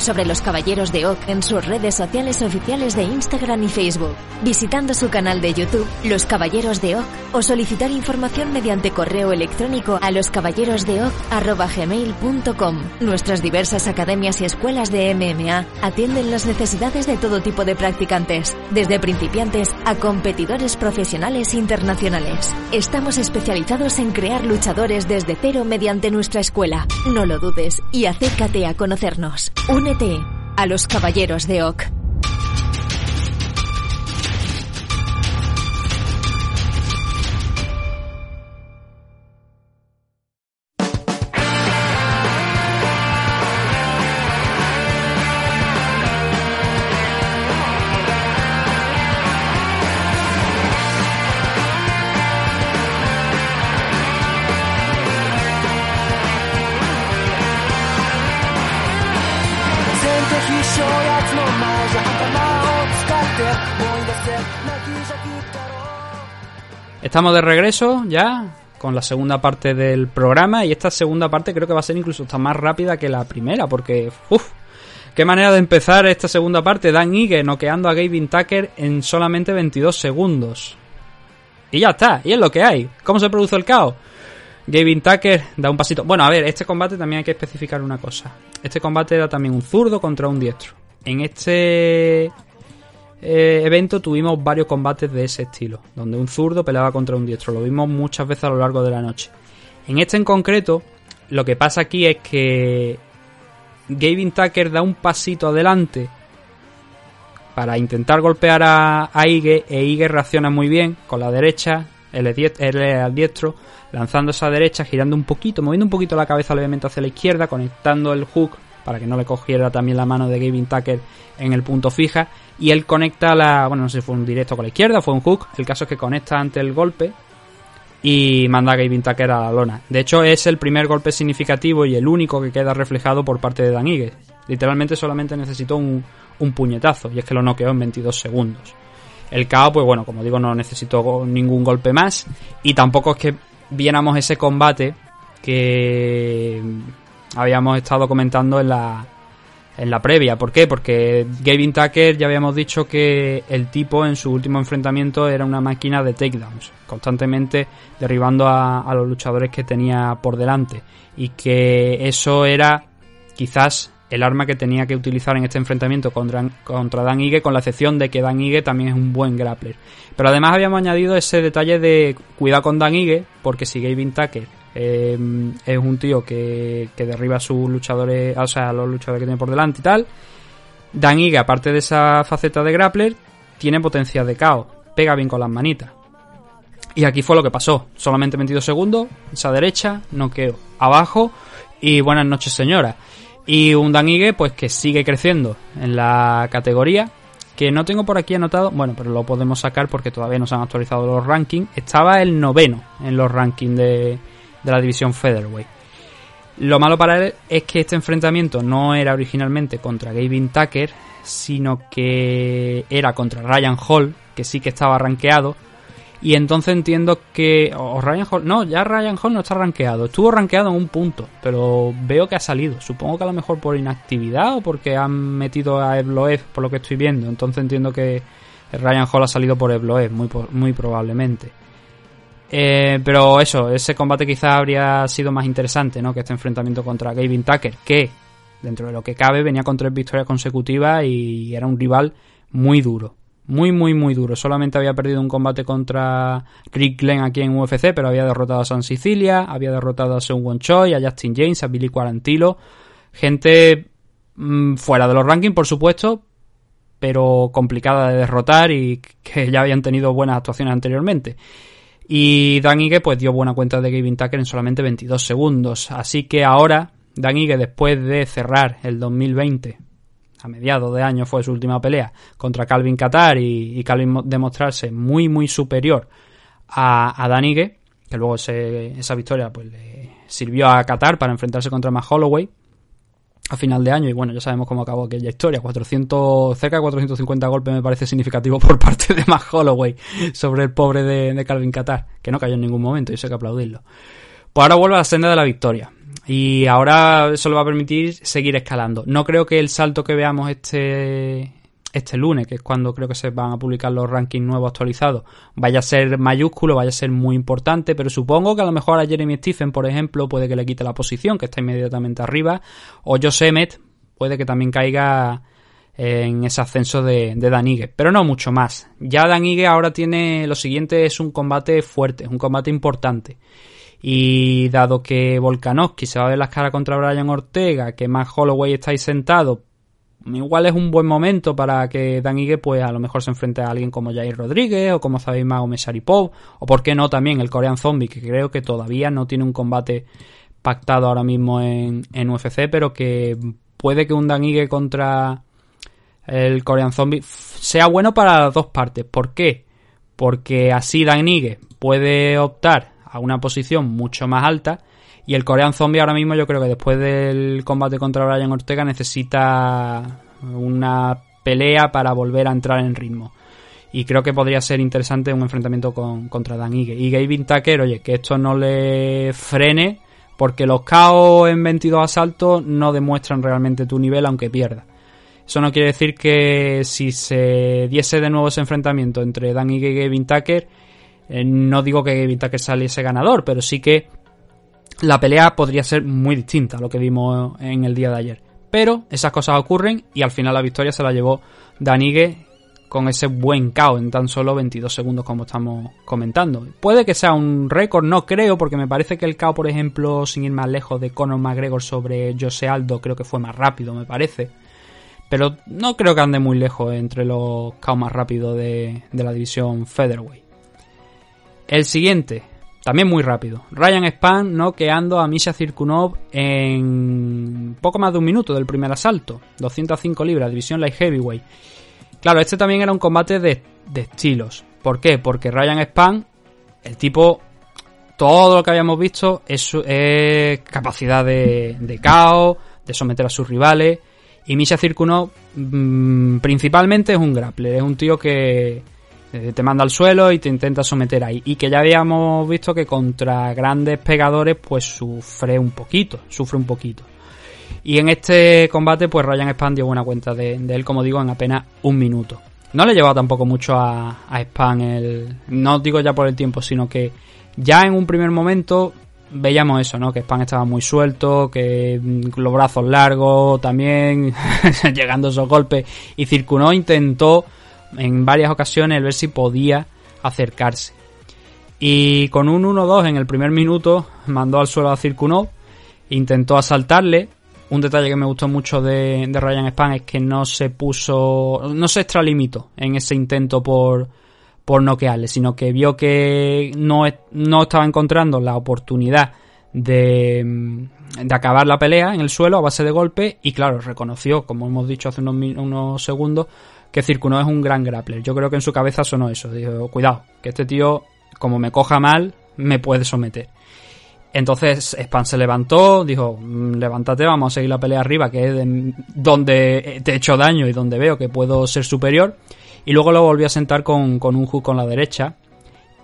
sobre los Caballeros de Oak en sus redes sociales oficiales de Instagram y Facebook, visitando su canal de YouTube, Los Caballeros de Oak, o solicitar información mediante correo electrónico a loscaballerosdeoc.gmail.com. Nuestras diversas academias y escuelas de MMA atienden las necesidades de todo tipo de practicantes, desde principiantes a competidores profesionales internacionales. Estamos especializados en crear luchadores desde cero mediante nuestra escuela. No lo dudes y acércate a conocernos. Únete a los Caballeros de Oak. Estamos de regreso ya con la segunda parte del programa y esta segunda parte creo que va a ser incluso hasta más rápida que la primera porque uff, qué manera de empezar esta segunda parte. Dan Ige noqueando a Gavin Tucker en solamente 22 segundos. Y ya está, y es lo que hay. ¿Cómo se produce el caos? Gavin Tucker da un pasito. Bueno, a ver, este combate también hay que especificar una cosa. Este combate era también un zurdo contra un diestro. En este eh, evento tuvimos varios combates de ese estilo, donde un zurdo peleaba contra un diestro. Lo vimos muchas veces a lo largo de la noche. En este en concreto, lo que pasa aquí es que Gavin Tucker da un pasito adelante para intentar golpear a, a Ige e Ige reacciona muy bien con la derecha, él es, al diestro, lanzando esa derecha, girando un poquito, moviendo un poquito la cabeza levemente hacia la izquierda, conectando el hook para que no le cogiera también la mano de Gavin Tucker en el punto fija y él conecta la, bueno, no sé si fue un directo con la izquierda, fue un hook, el caso es que conecta ante el golpe y manda a Gavin Tucker a la lona. De hecho, es el primer golpe significativo y el único que queda reflejado por parte de Dan Ige. Literalmente solamente necesitó un, un puñetazo y es que lo noqueó en 22 segundos. El KO, pues bueno, como digo, no necesitó ningún golpe más y tampoco es que viéramos ese combate que habíamos estado comentando en la, en la previa. ¿Por qué? Porque Gavin Tucker ya habíamos dicho que el tipo en su último enfrentamiento era una máquina de takedowns, constantemente derribando a, a los luchadores que tenía por delante. Y que eso era quizás el arma que tenía que utilizar en este enfrentamiento contra, contra Dan Ige, con la excepción de que Dan Ige también es un buen grappler. Pero además habíamos añadido ese detalle de cuidado con Dan Ige, porque si Gavin Tucker eh, es un tío que, que derriba a sus luchadores, o sea, a los luchadores que tiene por delante y tal, Dan Ige, aparte de esa faceta de grappler, tiene potencia de caos, pega bien con las manitas. Y aquí fue lo que pasó. Solamente 22 segundos, esa derecha, noqueo. Abajo y buenas noches señora. Y un Dan Ige, pues que sigue creciendo en la categoría. Que no tengo por aquí anotado, bueno, pero lo podemos sacar porque todavía no se han actualizado los rankings. Estaba el noveno en los rankings de, de la división Featherweight. Lo malo para él es que este enfrentamiento no era originalmente contra Gavin Tucker, sino que era contra Ryan Hall, que sí que estaba rankeado. Y entonces entiendo que. O Ryan Hall. No, ya Ryan Hall no está rankeado. Estuvo rankeado en un punto, pero veo que ha salido. Supongo que a lo mejor por inactividad o porque han metido a Evloev, por lo que estoy viendo. Entonces entiendo que Ryan Hall ha salido por Evloev, muy, muy probablemente. Eh, pero eso, ese combate quizás habría sido más interesante, ¿no? Que este enfrentamiento contra Gavin Tucker, que dentro de lo que cabe venía con tres victorias consecutivas y era un rival muy duro. Muy, muy, muy duro. Solamente había perdido un combate contra Rick Glenn aquí en UFC, pero había derrotado a San Sicilia, había derrotado a Seung Won Choi, a Justin James, a Billy Quarantilo. Gente mm, fuera de los rankings, por supuesto, pero complicada de derrotar y que ya habían tenido buenas actuaciones anteriormente. Y Dan Ige pues dio buena cuenta de Gavin Tucker en solamente 22 segundos. Así que ahora Dan Ige después de cerrar el 2020, a mediados de año fue su última pelea contra Calvin Qatar y, Calvin mo- demostrarse muy muy superior a, Dan Ige, que luego ese- esa victoria pues le sirvió a Qatar para enfrentarse contra Matt Holloway a final de año y bueno, ya sabemos cómo acabó aquella historia. 400, cerca de 450 golpes me parece significativo *laughs* por parte de Matt Holloway sobre el pobre de, de Calvin Qatar, que no cayó en ningún momento y eso hay que aplaudirlo. Pues ahora vuelve a la senda de la victoria. Y ahora eso le va a permitir seguir escalando. No creo que el salto que veamos este, este lunes, que es cuando creo que se van a publicar los rankings nuevos actualizados, vaya a ser mayúsculo, vaya a ser muy importante, pero supongo que a lo mejor a Jeremy Stephen, por ejemplo, puede que le quite la posición, que está inmediatamente arriba, o Josh puede que también caiga en ese ascenso de, de Dan Ige, pero no mucho más. Ya Dan Ige ahora tiene lo siguiente, es un combate fuerte, es un combate importante. Y dado que Volkanovski se va a ver las caras contra Brian Ortega, que más Holloway está ahí sentado, igual es un buen momento para que Dan Ige pues a lo mejor se enfrente a alguien como Jair Rodríguez o como Zabit Mesaripov o por qué no también el Korean Zombie que creo que todavía no tiene un combate pactado ahora mismo en, en UFC pero que puede que un Dan Ige contra el Korean Zombie sea bueno para las dos partes. ¿Por qué? Porque así Dan Ige puede optar a una posición mucho más alta y el Korean Zombie ahora mismo yo creo que después del combate contra Brian Ortega necesita una pelea para volver a entrar en ritmo. Y creo que podría ser interesante un enfrentamiento con, contra Dan Ige. Y Gavin Tucker, oye, que esto no le frene, porque los KO en 22 asaltos no demuestran realmente tu nivel aunque pierda. Eso no quiere decir que si se diese de nuevo ese enfrentamiento entre Dan Ige y Gavin Tucker, eh, no digo que Gavin Tucker saliese ganador, pero sí que la pelea podría ser muy distinta a lo que vimos en el día de ayer. Pero esas cosas ocurren y al final la victoria se la llevó Dan Ige con ese buen KO en tan solo 22 segundos como estamos comentando. Puede que sea un récord, no creo, porque me parece que el KO, por ejemplo, sin ir más lejos, de Conor McGregor sobre Jose Aldo, creo que fue más rápido, me parece. Pero no creo que ande muy lejos entre los KO más rápidos de, de la división Featherweight. El siguiente, también muy rápido. Ryan Span noqueando a Misha Cirkunov en poco más de un minuto del primer asalto. 205 libras, división light heavyweight. Claro, este también era un combate de, de estilos. ¿Por qué? Porque Ryan Span, el tipo, todo lo que habíamos visto es, es capacidad de, de caos, de someter a sus rivales. Y Misha Cirkunov mm, principalmente es un grappler, es un tío que eh, te manda al suelo y te intenta someter ahí. Y que ya habíamos visto que contra grandes pegadores pues sufre un poquito, sufre un poquito. Y en este combate, pues Ryan Span dio buena cuenta de, él, como digo, en apenas un minuto. No le llevaba tampoco mucho a, a Span el. No digo ya por el tiempo, sino que ya en un primer momento veíamos eso, ¿no? Que Span estaba muy suelto, que mm, los brazos largos también, *laughs* llegando esos golpes. Y Circunó intentó en varias ocasiones ver si podía acercarse. Y con un 1-2 en el primer minuto mandó al suelo a Circunó, intentó asaltarle. Un detalle que me gustó mucho de, de Ryan Span es que no se puso, no se extralimitó en ese intento por, por noquearle, sino que vio que no, no estaba encontrando la oportunidad de, de acabar la pelea en el suelo a base de golpe y claro, reconoció, como hemos dicho hace unos segundos, que Circuno es un gran grappler. Yo creo que en su cabeza sonó eso, dijo, cuidado, que este tío, como me coja mal, me puede someter. Entonces Span se levantó, dijo, "Mm, levántate, vamos a seguir la pelea arriba, que es de- donde te he hecho daño y donde veo que puedo ser superior. Y luego lo volvió a sentar con, un hook con la derecha.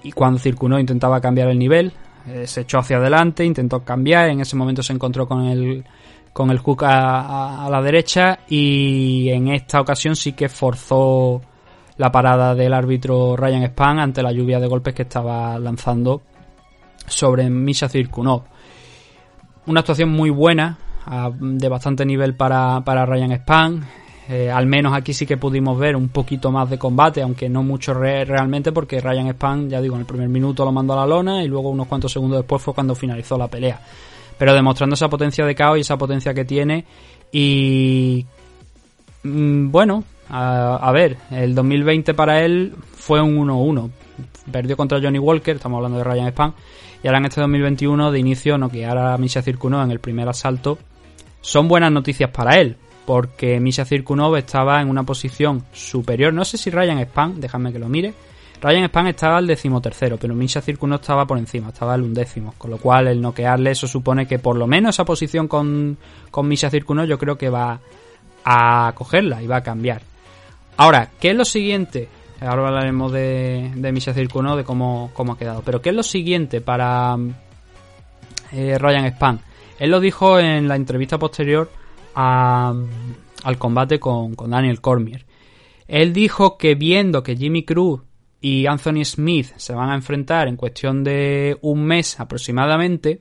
Y cuando circuló intentaba cambiar el nivel, eh, se echó hacia adelante, intentó cambiar, en ese momento se encontró con el, con el hook a, la derecha y en esta ocasión sí que forzó la parada del árbitro Ryan Span ante la lluvia de golpes que estaba lanzando sobre Misha Cirkunov. Una actuación muy buena, de bastante nivel para, para Ryan Span. Eh, al menos aquí sí que pudimos ver un poquito más de combate, aunque no mucho re- realmente, porque Ryan Span, ya digo, en el primer minuto lo mandó a la lona y luego unos cuantos segundos después fue cuando finalizó la pelea. Pero demostrando esa potencia de caos y esa potencia que tiene. Y Mm, Bueno, a, ver, el 2020 para él fue un 1-1. Perdió contra Johnny Walker, estamos hablando de Ryan Span. Y ahora en este 2021 de inicio noquear a Misha Circunov en el primer asalto son buenas noticias para él. Porque Misha Circunov estaba en una posición superior. No sé si Ryan Span, déjame que lo mire. Ryan Span estaba al decimotercero, pero Misha Circunov estaba por encima, estaba al undécimo. Con lo cual, el noquearle, eso supone que por lo menos esa posición con, con Misha Circunov yo creo que va a cogerla y va a cambiar. Ahora, ¿qué es lo siguiente? Ahora hablaremos de, de Misha Circuno, de cómo, cómo ha quedado. Pero ¿qué es lo siguiente para eh, Ryan Span? Él lo dijo en la entrevista posterior a- al combate con, con Daniel Cormier. Él dijo que viendo que Jimmy Cruz y Anthony Smith se van a enfrentar en cuestión de un mes aproximadamente,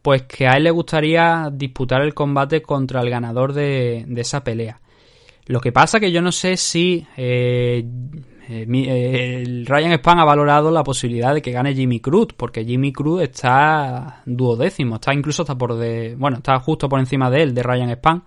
pues que a él le gustaría disputar el combate contra el ganador de, esa pelea. Lo que pasa que yo no sé si eh, eh, eh, Ryan Span ha valorado la posibilidad de que gane Jimmy Cruz, porque Jimmy Cruz está duodécimo, está incluso hasta por de, bueno, está justo por encima de él, de Ryan Span.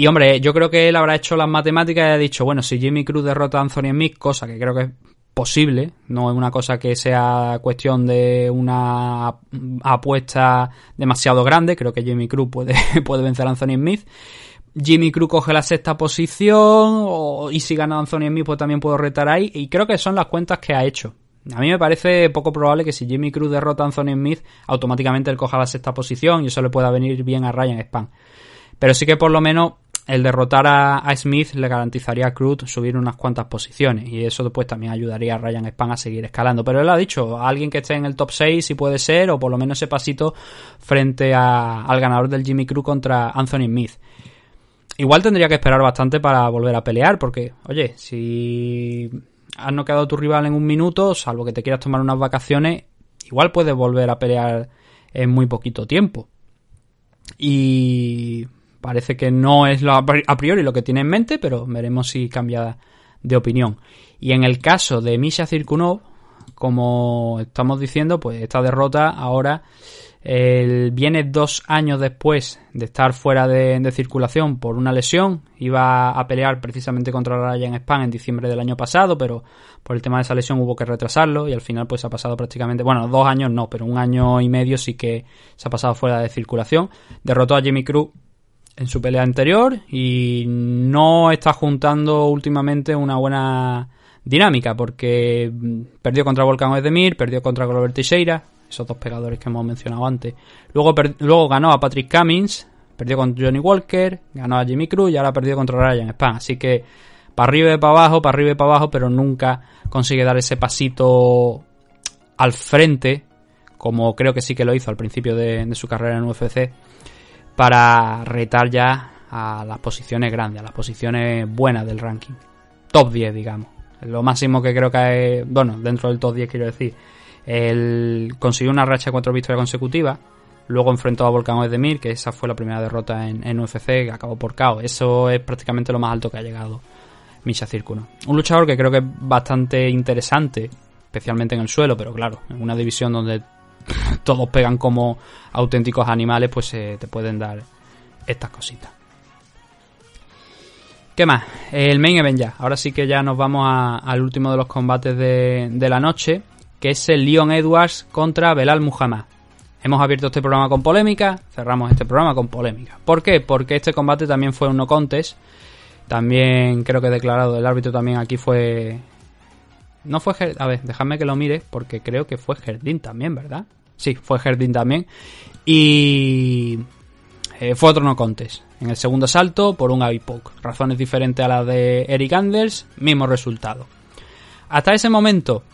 Y hombre, yo creo que él habrá hecho las matemáticas y ha dicho, bueno, si Jimmy Cruz derrota a Anthony Smith, cosa que creo que es posible, no es una cosa que sea cuestión de una apuesta demasiado grande, creo que Jimmy Cruz puede, *laughs* puede vencer a Anthony Smith. Jimmy Cruz coge la sexta posición y si gana Anthony Smith pues también puedo retar ahí y creo que son las cuentas que ha hecho. A mí me parece poco probable que si Jimmy Cruz derrota a Anthony Smith automáticamente él coja la sexta posición y eso le pueda venir bien a Ryan Span. Pero sí que por lo menos el derrotar a, Smith le garantizaría a Cruz subir unas cuantas posiciones y eso después también ayudaría a Ryan Span a seguir escalando. Pero él ha dicho, alguien que esté en el top 6 si puede ser o por lo menos ese pasito frente al ganador del Jimmy Cruz contra Anthony Smith. Igual tendría que esperar bastante para volver a pelear, porque, oye, si has noqueado a tu rival en un minuto, salvo que te quieras tomar unas vacaciones, igual puedes volver a pelear en muy poquito tiempo. Y parece que no es a pri- a priori lo que tiene en mente, pero veremos si cambia de opinión. Y en el caso de Misha Cirkunov, como estamos diciendo, pues esta derrota ahora viene dos años después de estar fuera de, de circulación por una lesión. Iba a pelear precisamente contra Ryan Span en diciembre del año pasado, pero por el tema de esa lesión hubo que retrasarlo y al final pues ha pasado prácticamente, bueno, dos años no, pero un año y medio sí que se ha pasado fuera de circulación. Derrotó a Jimmy Cruz en su pelea anterior y no está juntando últimamente una buena dinámica porque mm, perdió contra Volkan Ozdemir, perdió contra Glover Teixeira, esos dos pegadores que hemos mencionado antes. Luego, luego ganó a Patrick Cummins, perdió contra Johnny Walker, ganó a Jimmy Cruz y ahora perdió contra Ryan Span. Así que para arriba y para abajo, para arriba y para abajo, pero nunca consigue dar ese pasito al frente, como creo que sí que lo hizo al principio de, de su carrera en UFC, para retar ya a las posiciones grandes, a las posiciones buenas del ranking. Top 10, digamos. Lo máximo que creo que es, bueno, dentro del top 10 quiero decir, él consiguió una racha de cuatro victorias consecutivas. Luego enfrentó a Volcán Ozdemir, que esa fue la primera derrota en, en UFC, que acabó por KO. Eso es prácticamente lo más alto que ha llegado Misha Circuno. Un luchador que creo que es bastante interesante, especialmente en el suelo, pero claro, en una división donde *laughs* todos pegan como auténticos animales, pues eh, te pueden dar estas cositas. ¿Qué más? El main event ya. Ahora sí que ya nos vamos al último de los combates de, de la noche, que es el Leon Edwards contra Belal Muhammad. Hemos abierto este programa con polémica, cerramos este programa con polémica. ¿Por qué? Porque este combate también fue un no contest. También creo que declarado el árbitro también aquí fue... No fue... A ver, dejadme que lo mire, porque creo que fue Jardín también, ¿verdad? Sí, fue Jardín también. Y... eh, fue otro no contest. En el segundo salto, por un eye poke. Razones diferentes a las de Eric Anders, mismo resultado. Hasta ese momento,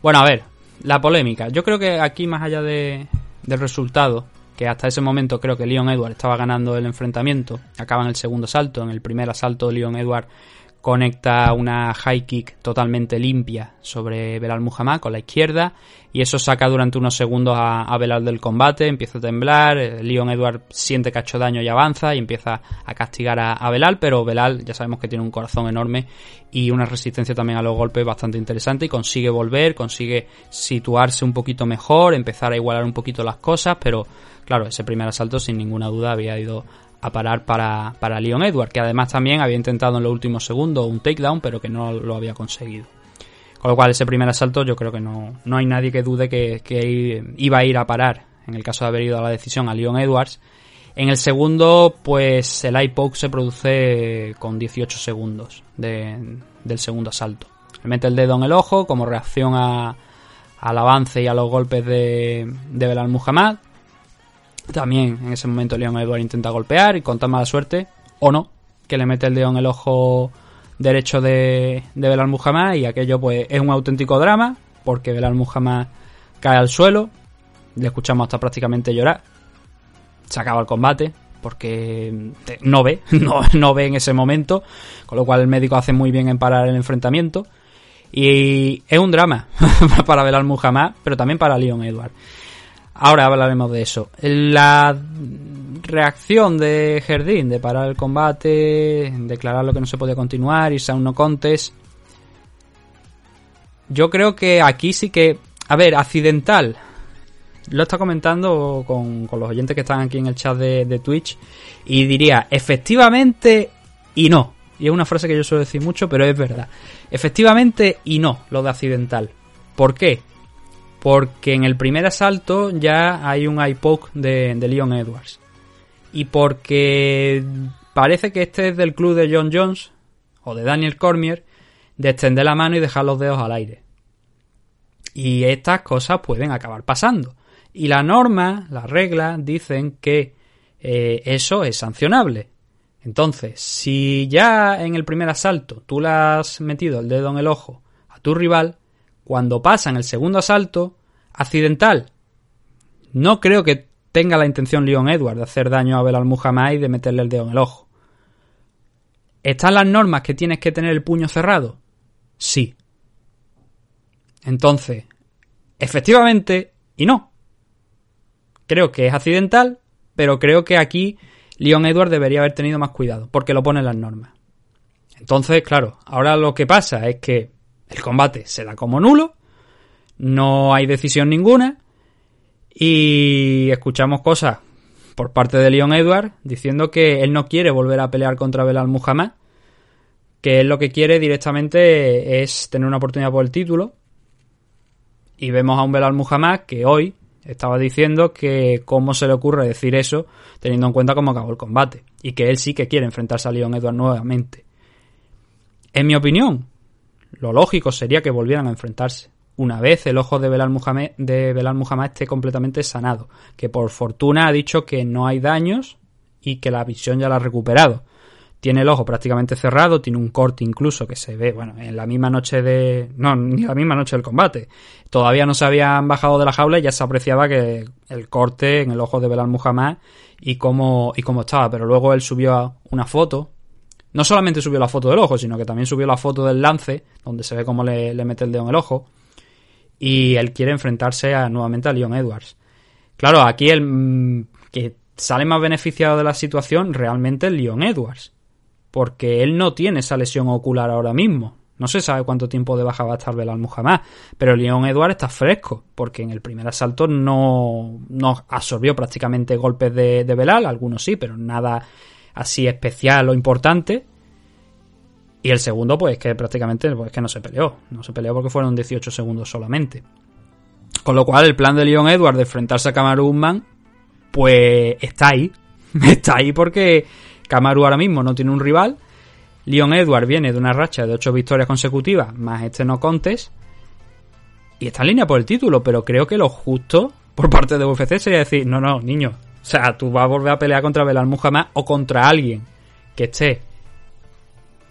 bueno, a ver, la polémica. Yo creo que aquí, más allá de, del resultado, que hasta ese momento creo que Leon Edward estaba ganando el enfrentamiento, acaba en el segundo salto. En el primer asalto, Leon Edward conecta una high kick totalmente limpia sobre Belal Muhammad con la izquierda y eso saca durante unos segundos a, a Belal del combate, empieza a temblar, eh, Leon Edward siente que ha hecho daño y avanza y empieza a castigar a, a Belal, pero Belal ya sabemos que tiene un corazón enorme y una resistencia también a los golpes bastante interesante y consigue volver, consigue situarse un poquito mejor, empezar a igualar un poquito las cosas, pero claro, ese primer asalto sin ninguna duda había ido a parar para, para Leon Edward, que además también había intentado en los últimos segundos un takedown, pero que no lo había conseguido. Con lo cual, ese primer asalto yo creo que no, no hay nadie que dude que, que iba a ir a parar, en el caso de haber ido a la decisión, a Leon Edwards. En el segundo, pues el eye poke se produce con 18 segundos de- del segundo asalto. Le mete el dedo en el ojo como reacción a- al avance y a los golpes de, de Belal Muhammad. También en ese momento Leon Edward intenta golpear y con tan mala suerte, o no, que le mete el dedo en el ojo derecho de, de Belal Muhammad y aquello pues es un auténtico drama porque Belal Muhammad cae al suelo, le escuchamos hasta prácticamente llorar, se acaba el combate porque no ve, *laughs* no, no ve en ese momento, con lo cual el médico hace muy bien en parar el enfrentamiento y es un drama *laughs* para Belal Muhammad, pero también para Leon Edward. Ahora hablaremos de eso. La reacción de Jardín de parar el combate, declarar lo que no se podía continuar, irse a un no contest. Yo creo que aquí sí que. A ver, accidental. Lo está comentando con, con los oyentes que están aquí en el chat de, de Twitch. Y diría, efectivamente y no. Y es una frase que yo suelo decir mucho, pero es verdad. Efectivamente y no, lo de accidental. ¿Por qué? Porque en el primer asalto ya hay un eye de, de Leon Edwards. Y porque parece que este es del club de John Jones o de Daniel Cormier de extender la mano y dejar los dedos al aire. Y estas cosas pueden acabar pasando. Y la norma, las reglas, dicen que eh, eso es sancionable. Entonces, si ya en el primer asalto tú le has metido el dedo en el ojo a tu rival, cuando pasa en el segundo asalto, accidental, no creo que tenga la intención Leon Edward de hacer daño a Belal Muhammad y de meterle el dedo en el ojo. ¿Están las normas que tienes que tener el puño cerrado? Sí. Entonces, efectivamente, y no. Creo que es accidental, pero creo que aquí Leon Edward debería haber tenido más cuidado, porque lo ponen las normas. Entonces, claro, ahora lo que pasa es que el combate se da como nulo, no hay decisión ninguna, y escuchamos cosas por parte de Leon Edward diciendo que él no quiere volver a pelear contra Belal Muhammad, que él lo que quiere directamente es tener una oportunidad por el título. Y vemos a un Belal Muhammad que hoy estaba diciendo que cómo se le ocurre decir eso teniendo en cuenta cómo acabó el combate y que él sí que quiere enfrentarse a Leon Edward nuevamente. En mi opinión, lo lógico sería que volvieran a enfrentarse una vez el ojo de Belal Muhammad, de Belal Muhammad esté completamente sanado, que por fortuna ha dicho que no hay daños y que la visión ya la ha recuperado. tiene el ojo prácticamente cerrado, tiene un corte incluso que se ve, bueno, en la misma noche de... No, ni la misma noche del combate. Todavía no se habían bajado de la jaula y ya se apreciaba que el corte en el ojo de Belal Muhammad y cómo, y cómo estaba. Pero luego él subió una foto. No solamente subió la foto del ojo, sino que también subió la foto del lance, donde se ve cómo le, mete el dedo en el ojo. Y él quiere enfrentarse a- nuevamente a Leon Edwards. Claro, aquí el mm, que sale más beneficiado de la situación realmente es Leon Edwards. Porque él no tiene esa lesión ocular ahora mismo. No se sabe cuánto tiempo de baja va a estar Belal Muhammad. Pero Leon Edwards está fresco. Porque en el primer asalto no, no absorbió prácticamente golpes de, de Belal. Algunos sí, pero nada así especial o importante. Y el segundo, pues que prácticamente pues, que no se peleó. No se peleó porque fueron 18 segundos solamente. Con lo cual, el plan de Leon Edwards de enfrentarse a Kamaru Usman, pues está ahí. *laughs* Está ahí porque Kamaru ahora mismo no tiene un rival. Leon Edwards viene de una racha de 8 victorias consecutivas, más este no contest. Y está en línea por el título, pero creo que lo justo por parte de UFC sería decir, no, no, niño. O sea, tú vas a volver a pelear contra Belal Muhammad o contra alguien que esté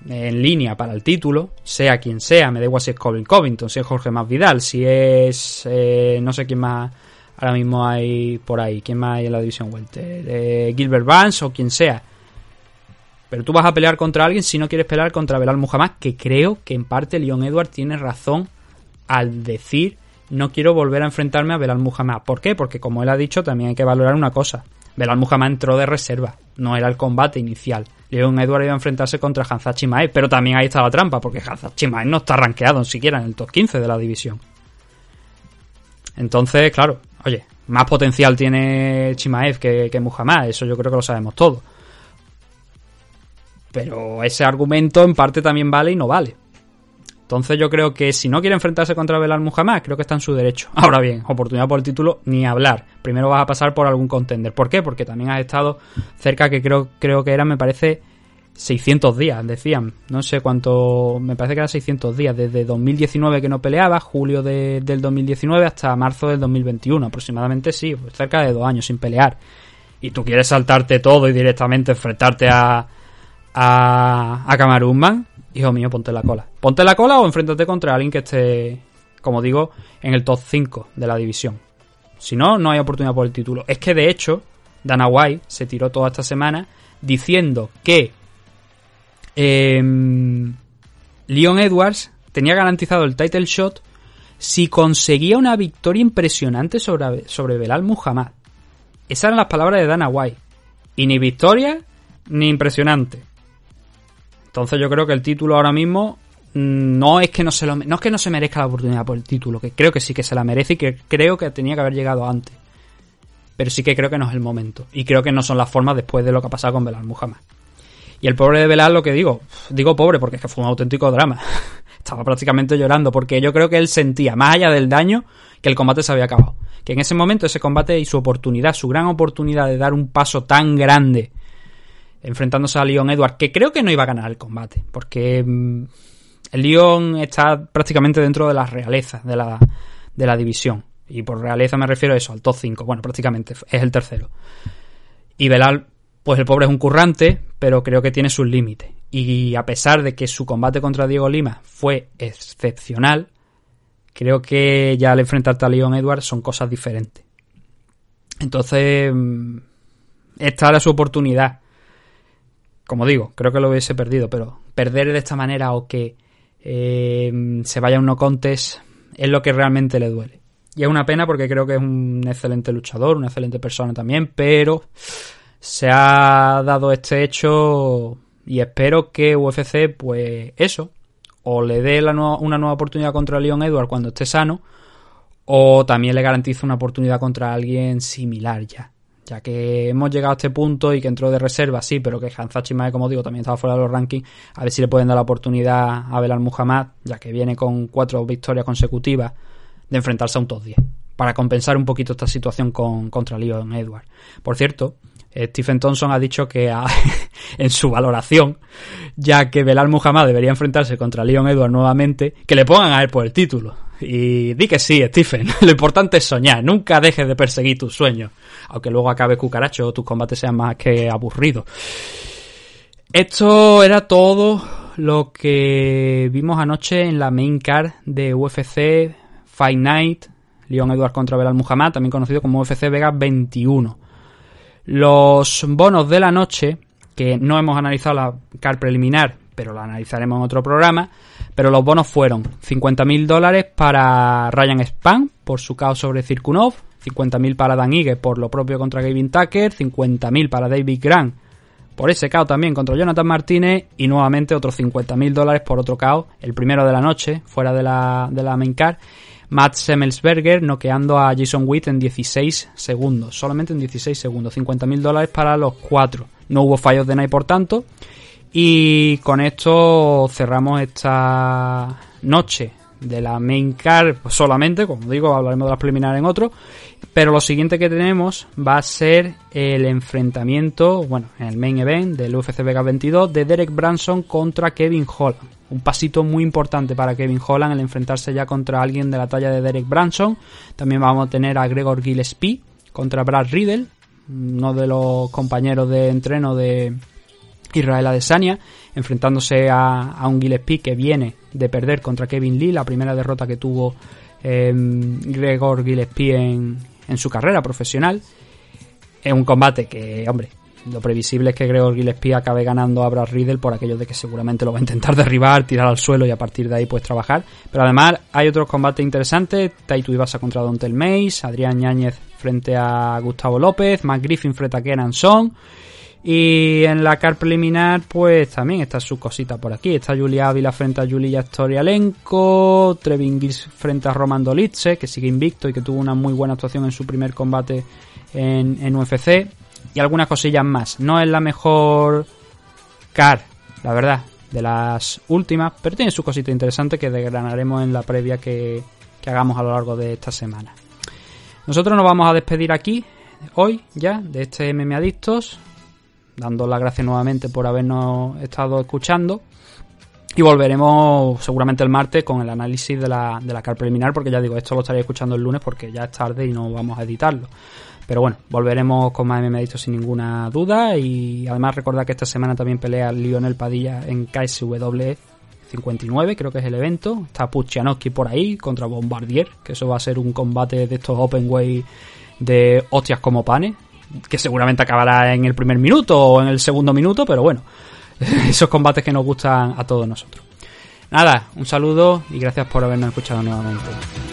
en línea para el título, sea quien sea, me da igual si es Colin Covington, si es Jorge Más Vidal, si es eh, no sé quién más ahora mismo hay por ahí, quién más hay en la división welter, eh, Gilbert Vance o quien sea. Pero tú vas a pelear contra alguien si no quieres pelear contra Belal Muhammad, que creo que en parte Leon Edwards tiene razón al decir no quiero volver a enfrentarme a Belal Muhammad. ¿Por qué? Porque como él ha dicho, también hay que valorar una cosa. Belal Muhammad entró de reserva, no era el combate inicial. Leon Edwards iba a enfrentarse contra Hanzat Chimaev, pero también ahí está la trampa, porque Hanzat Chimaev no está rankeado ni siquiera en el top 15 de la división. Entonces, claro, oye, más potencial tiene Chimaev que, que Muhammad, eso yo creo que lo sabemos todos. Pero ese argumento en parte también vale y no vale. Entonces yo creo que si no quiere enfrentarse contra Belal Muhammad, creo que está en su derecho. *laughs* Ahora bien, oportunidad por el título, ni hablar. Primero vas a pasar por algún contender. ¿Por qué? Porque también has estado cerca, que creo, creo que eran, me parece, 600 días, decían. No sé cuánto, me parece que eran 600 días. Desde 2019 que no peleaba, julio de- del 2019 hasta marzo del 2021. Aproximadamente sí, pues cerca de dos años sin pelear. Y tú quieres saltarte todo y directamente enfrentarte a, a, a hijo mío, ponte la cola. Ponte la cola o enfréntate contra alguien que esté, como digo, en el top 5 de la división. Si no, no hay oportunidad por el título. Es que de hecho, Dana White se tiró toda esta semana diciendo que em, Leon Edwards tenía garantizado el title shot si conseguía una victoria impresionante sobre, sobre Belal Muhammad. Esas eran las palabras de Dana White. Y ni victoria ni impresionante. Entonces yo creo que el título ahora mismo mm, no es que no se lo, no es que no se merezca la oportunidad por el título, que creo que sí que se la merece y que creo que tenía que haber llegado antes. Pero sí que creo que no es el momento. Y creo que no son las formas después de lo que ha pasado con Belal Muhammad. Y el pobre de Belal, lo que digo, digo pobre porque es que fue un auténtico drama. *laughs* Estaba prácticamente llorando porque yo creo que él sentía, más allá del daño, que el combate se había acabado. Que en ese momento ese combate y su oportunidad, su gran oportunidad de dar un paso tan grande enfrentándose a Leon Edwards, que creo que no iba a ganar el combate, porque mm, el Leon está prácticamente dentro de las realezas de la, de la división. Y por realeza me refiero a eso, al top 5. Bueno, prácticamente es el tercero. Y Belal, pues el pobre es un currante, pero creo que tiene sus límites. Y a pesar de que su combate contra Diego Lima fue excepcional, creo que ya al enfrentarte a Leon Edwards son cosas diferentes. Entonces, mm, esta era su oportunidad. Como digo, creo que lo hubiese perdido, pero perder de esta manera o que eh, se vaya a un no contest es lo que realmente le duele. Y es una pena porque creo que es un excelente luchador, una excelente persona también, pero se ha dado este hecho y espero que UFC, pues eso, o le dé una nueva oportunidad contra Leon Edwards cuando esté sano, o también le garantice una oportunidad contra alguien similar ya. Ya que hemos llegado a este punto y que entró de reserva, sí, pero que Hanzat Chimaev, como digo, también estaba fuera de los rankings. A ver si le pueden dar la oportunidad a Belal Muhammad, ya que viene con cuatro victorias consecutivas, de enfrentarse a un top 10. Para compensar un poquito esta situación con, contra Leon Edwards. Por cierto, Stephen Thompson ha dicho que *laughs* en su valoración, ya que Belal Muhammad debería enfrentarse contra Leon Edwards nuevamente, que le pongan a él por el título. Y di que sí, Stephen. *laughs* Lo importante es soñar. Nunca dejes de perseguir tus sueños. Aunque luego acabe cucaracho o tus combates sean más que aburridos. Esto era todo lo que vimos anoche en la main card de UFC Fight Night, Leon Edwards contra Belal Muhammad, también conocido como UFC Vegas 21. Los bonos de la noche, que no hemos analizado la card preliminar, pero la analizaremos en otro programa, pero los bonos fueron 50.000 dólares para Ryan Span por su caos sobre Cirkunov, 50.000 para Dan Ige por lo propio contra Gavin Tucker, 50.000 para David Grant por ese KO también contra Jonathan Martínez y nuevamente otros 50.000 dólares por otro KO, el primero de la noche, fuera de la, de la main card. Matt Semmelsberger noqueando a Jason Witt en 16 segundos, solamente en 16 segundos, 50.000 dólares para los cuatro. No hubo fallos de night por tanto. Y con esto cerramos esta noche de la main card solamente, como digo, hablaremos de las preliminares en otro. Pero lo siguiente que tenemos va a ser el enfrentamiento, bueno, en el main event del UFC Vegas 22 de Derek Branson contra Kevin Holland. Un pasito muy importante para Kevin Holland el enfrentarse ya contra alguien de la talla de Derek Branson. También vamos a tener a Gregor Gillespie contra Brad Riddle, uno de los compañeros de entreno de Israel Adesanya, enfrentándose a, un Gillespie que viene de perder contra Kevin Lee, la primera derrota que tuvo eh, Gregor Gillespie en, en su carrera profesional. Es un combate que, hombre, lo previsible es que Gregor Gillespie acabe ganando a Brad Riddle por aquello de que seguramente lo va a intentar *laughs* derribar, tirar al suelo y a partir de ahí pues trabajar. Pero además hay otros combates interesantes, Taito Ibasa contra Dontel Mays, Adrián Ñáñez frente a Gustavo López, Matt Griffin frente a Kenan. Y en la car preliminar, pues también está su cosita por aquí. Está Julia Ávila frente a Julia Storialenko, Trevin Gilles frente a Roman Dolitze, que sigue invicto y que tuvo una muy buena actuación en su primer combate en, en UFC. Y algunas cosillas más. No es la mejor car, la verdad, de las últimas, pero tiene su cosita interesante que desgranaremos en la previa que, que hagamos a lo largo de esta semana. Nosotros nos vamos a despedir aquí, hoy ya, de este MM Adictos dando las gracias nuevamente por habernos estado escuchando. Y volveremos seguramente el martes con el análisis de la, de la car preliminar, porque ya digo, esto lo estaréis escuchando el lunes porque ya es tarde y no vamos a editarlo. Pero bueno, volveremos con más MMA sin ninguna duda. Y además recordad que esta semana también pelea Lionel Padilla en KSW 59, creo que es el evento. Está Puchianowski por ahí contra Bombardier, que eso va a ser un combate de estos Open Way de hostias como panes que seguramente acabará en el primer minuto o en el segundo minuto, pero bueno, *laughs* esos combates que nos gustan a todos nosotros. Nada, un saludo y gracias por habernos escuchado nuevamente.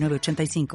906985.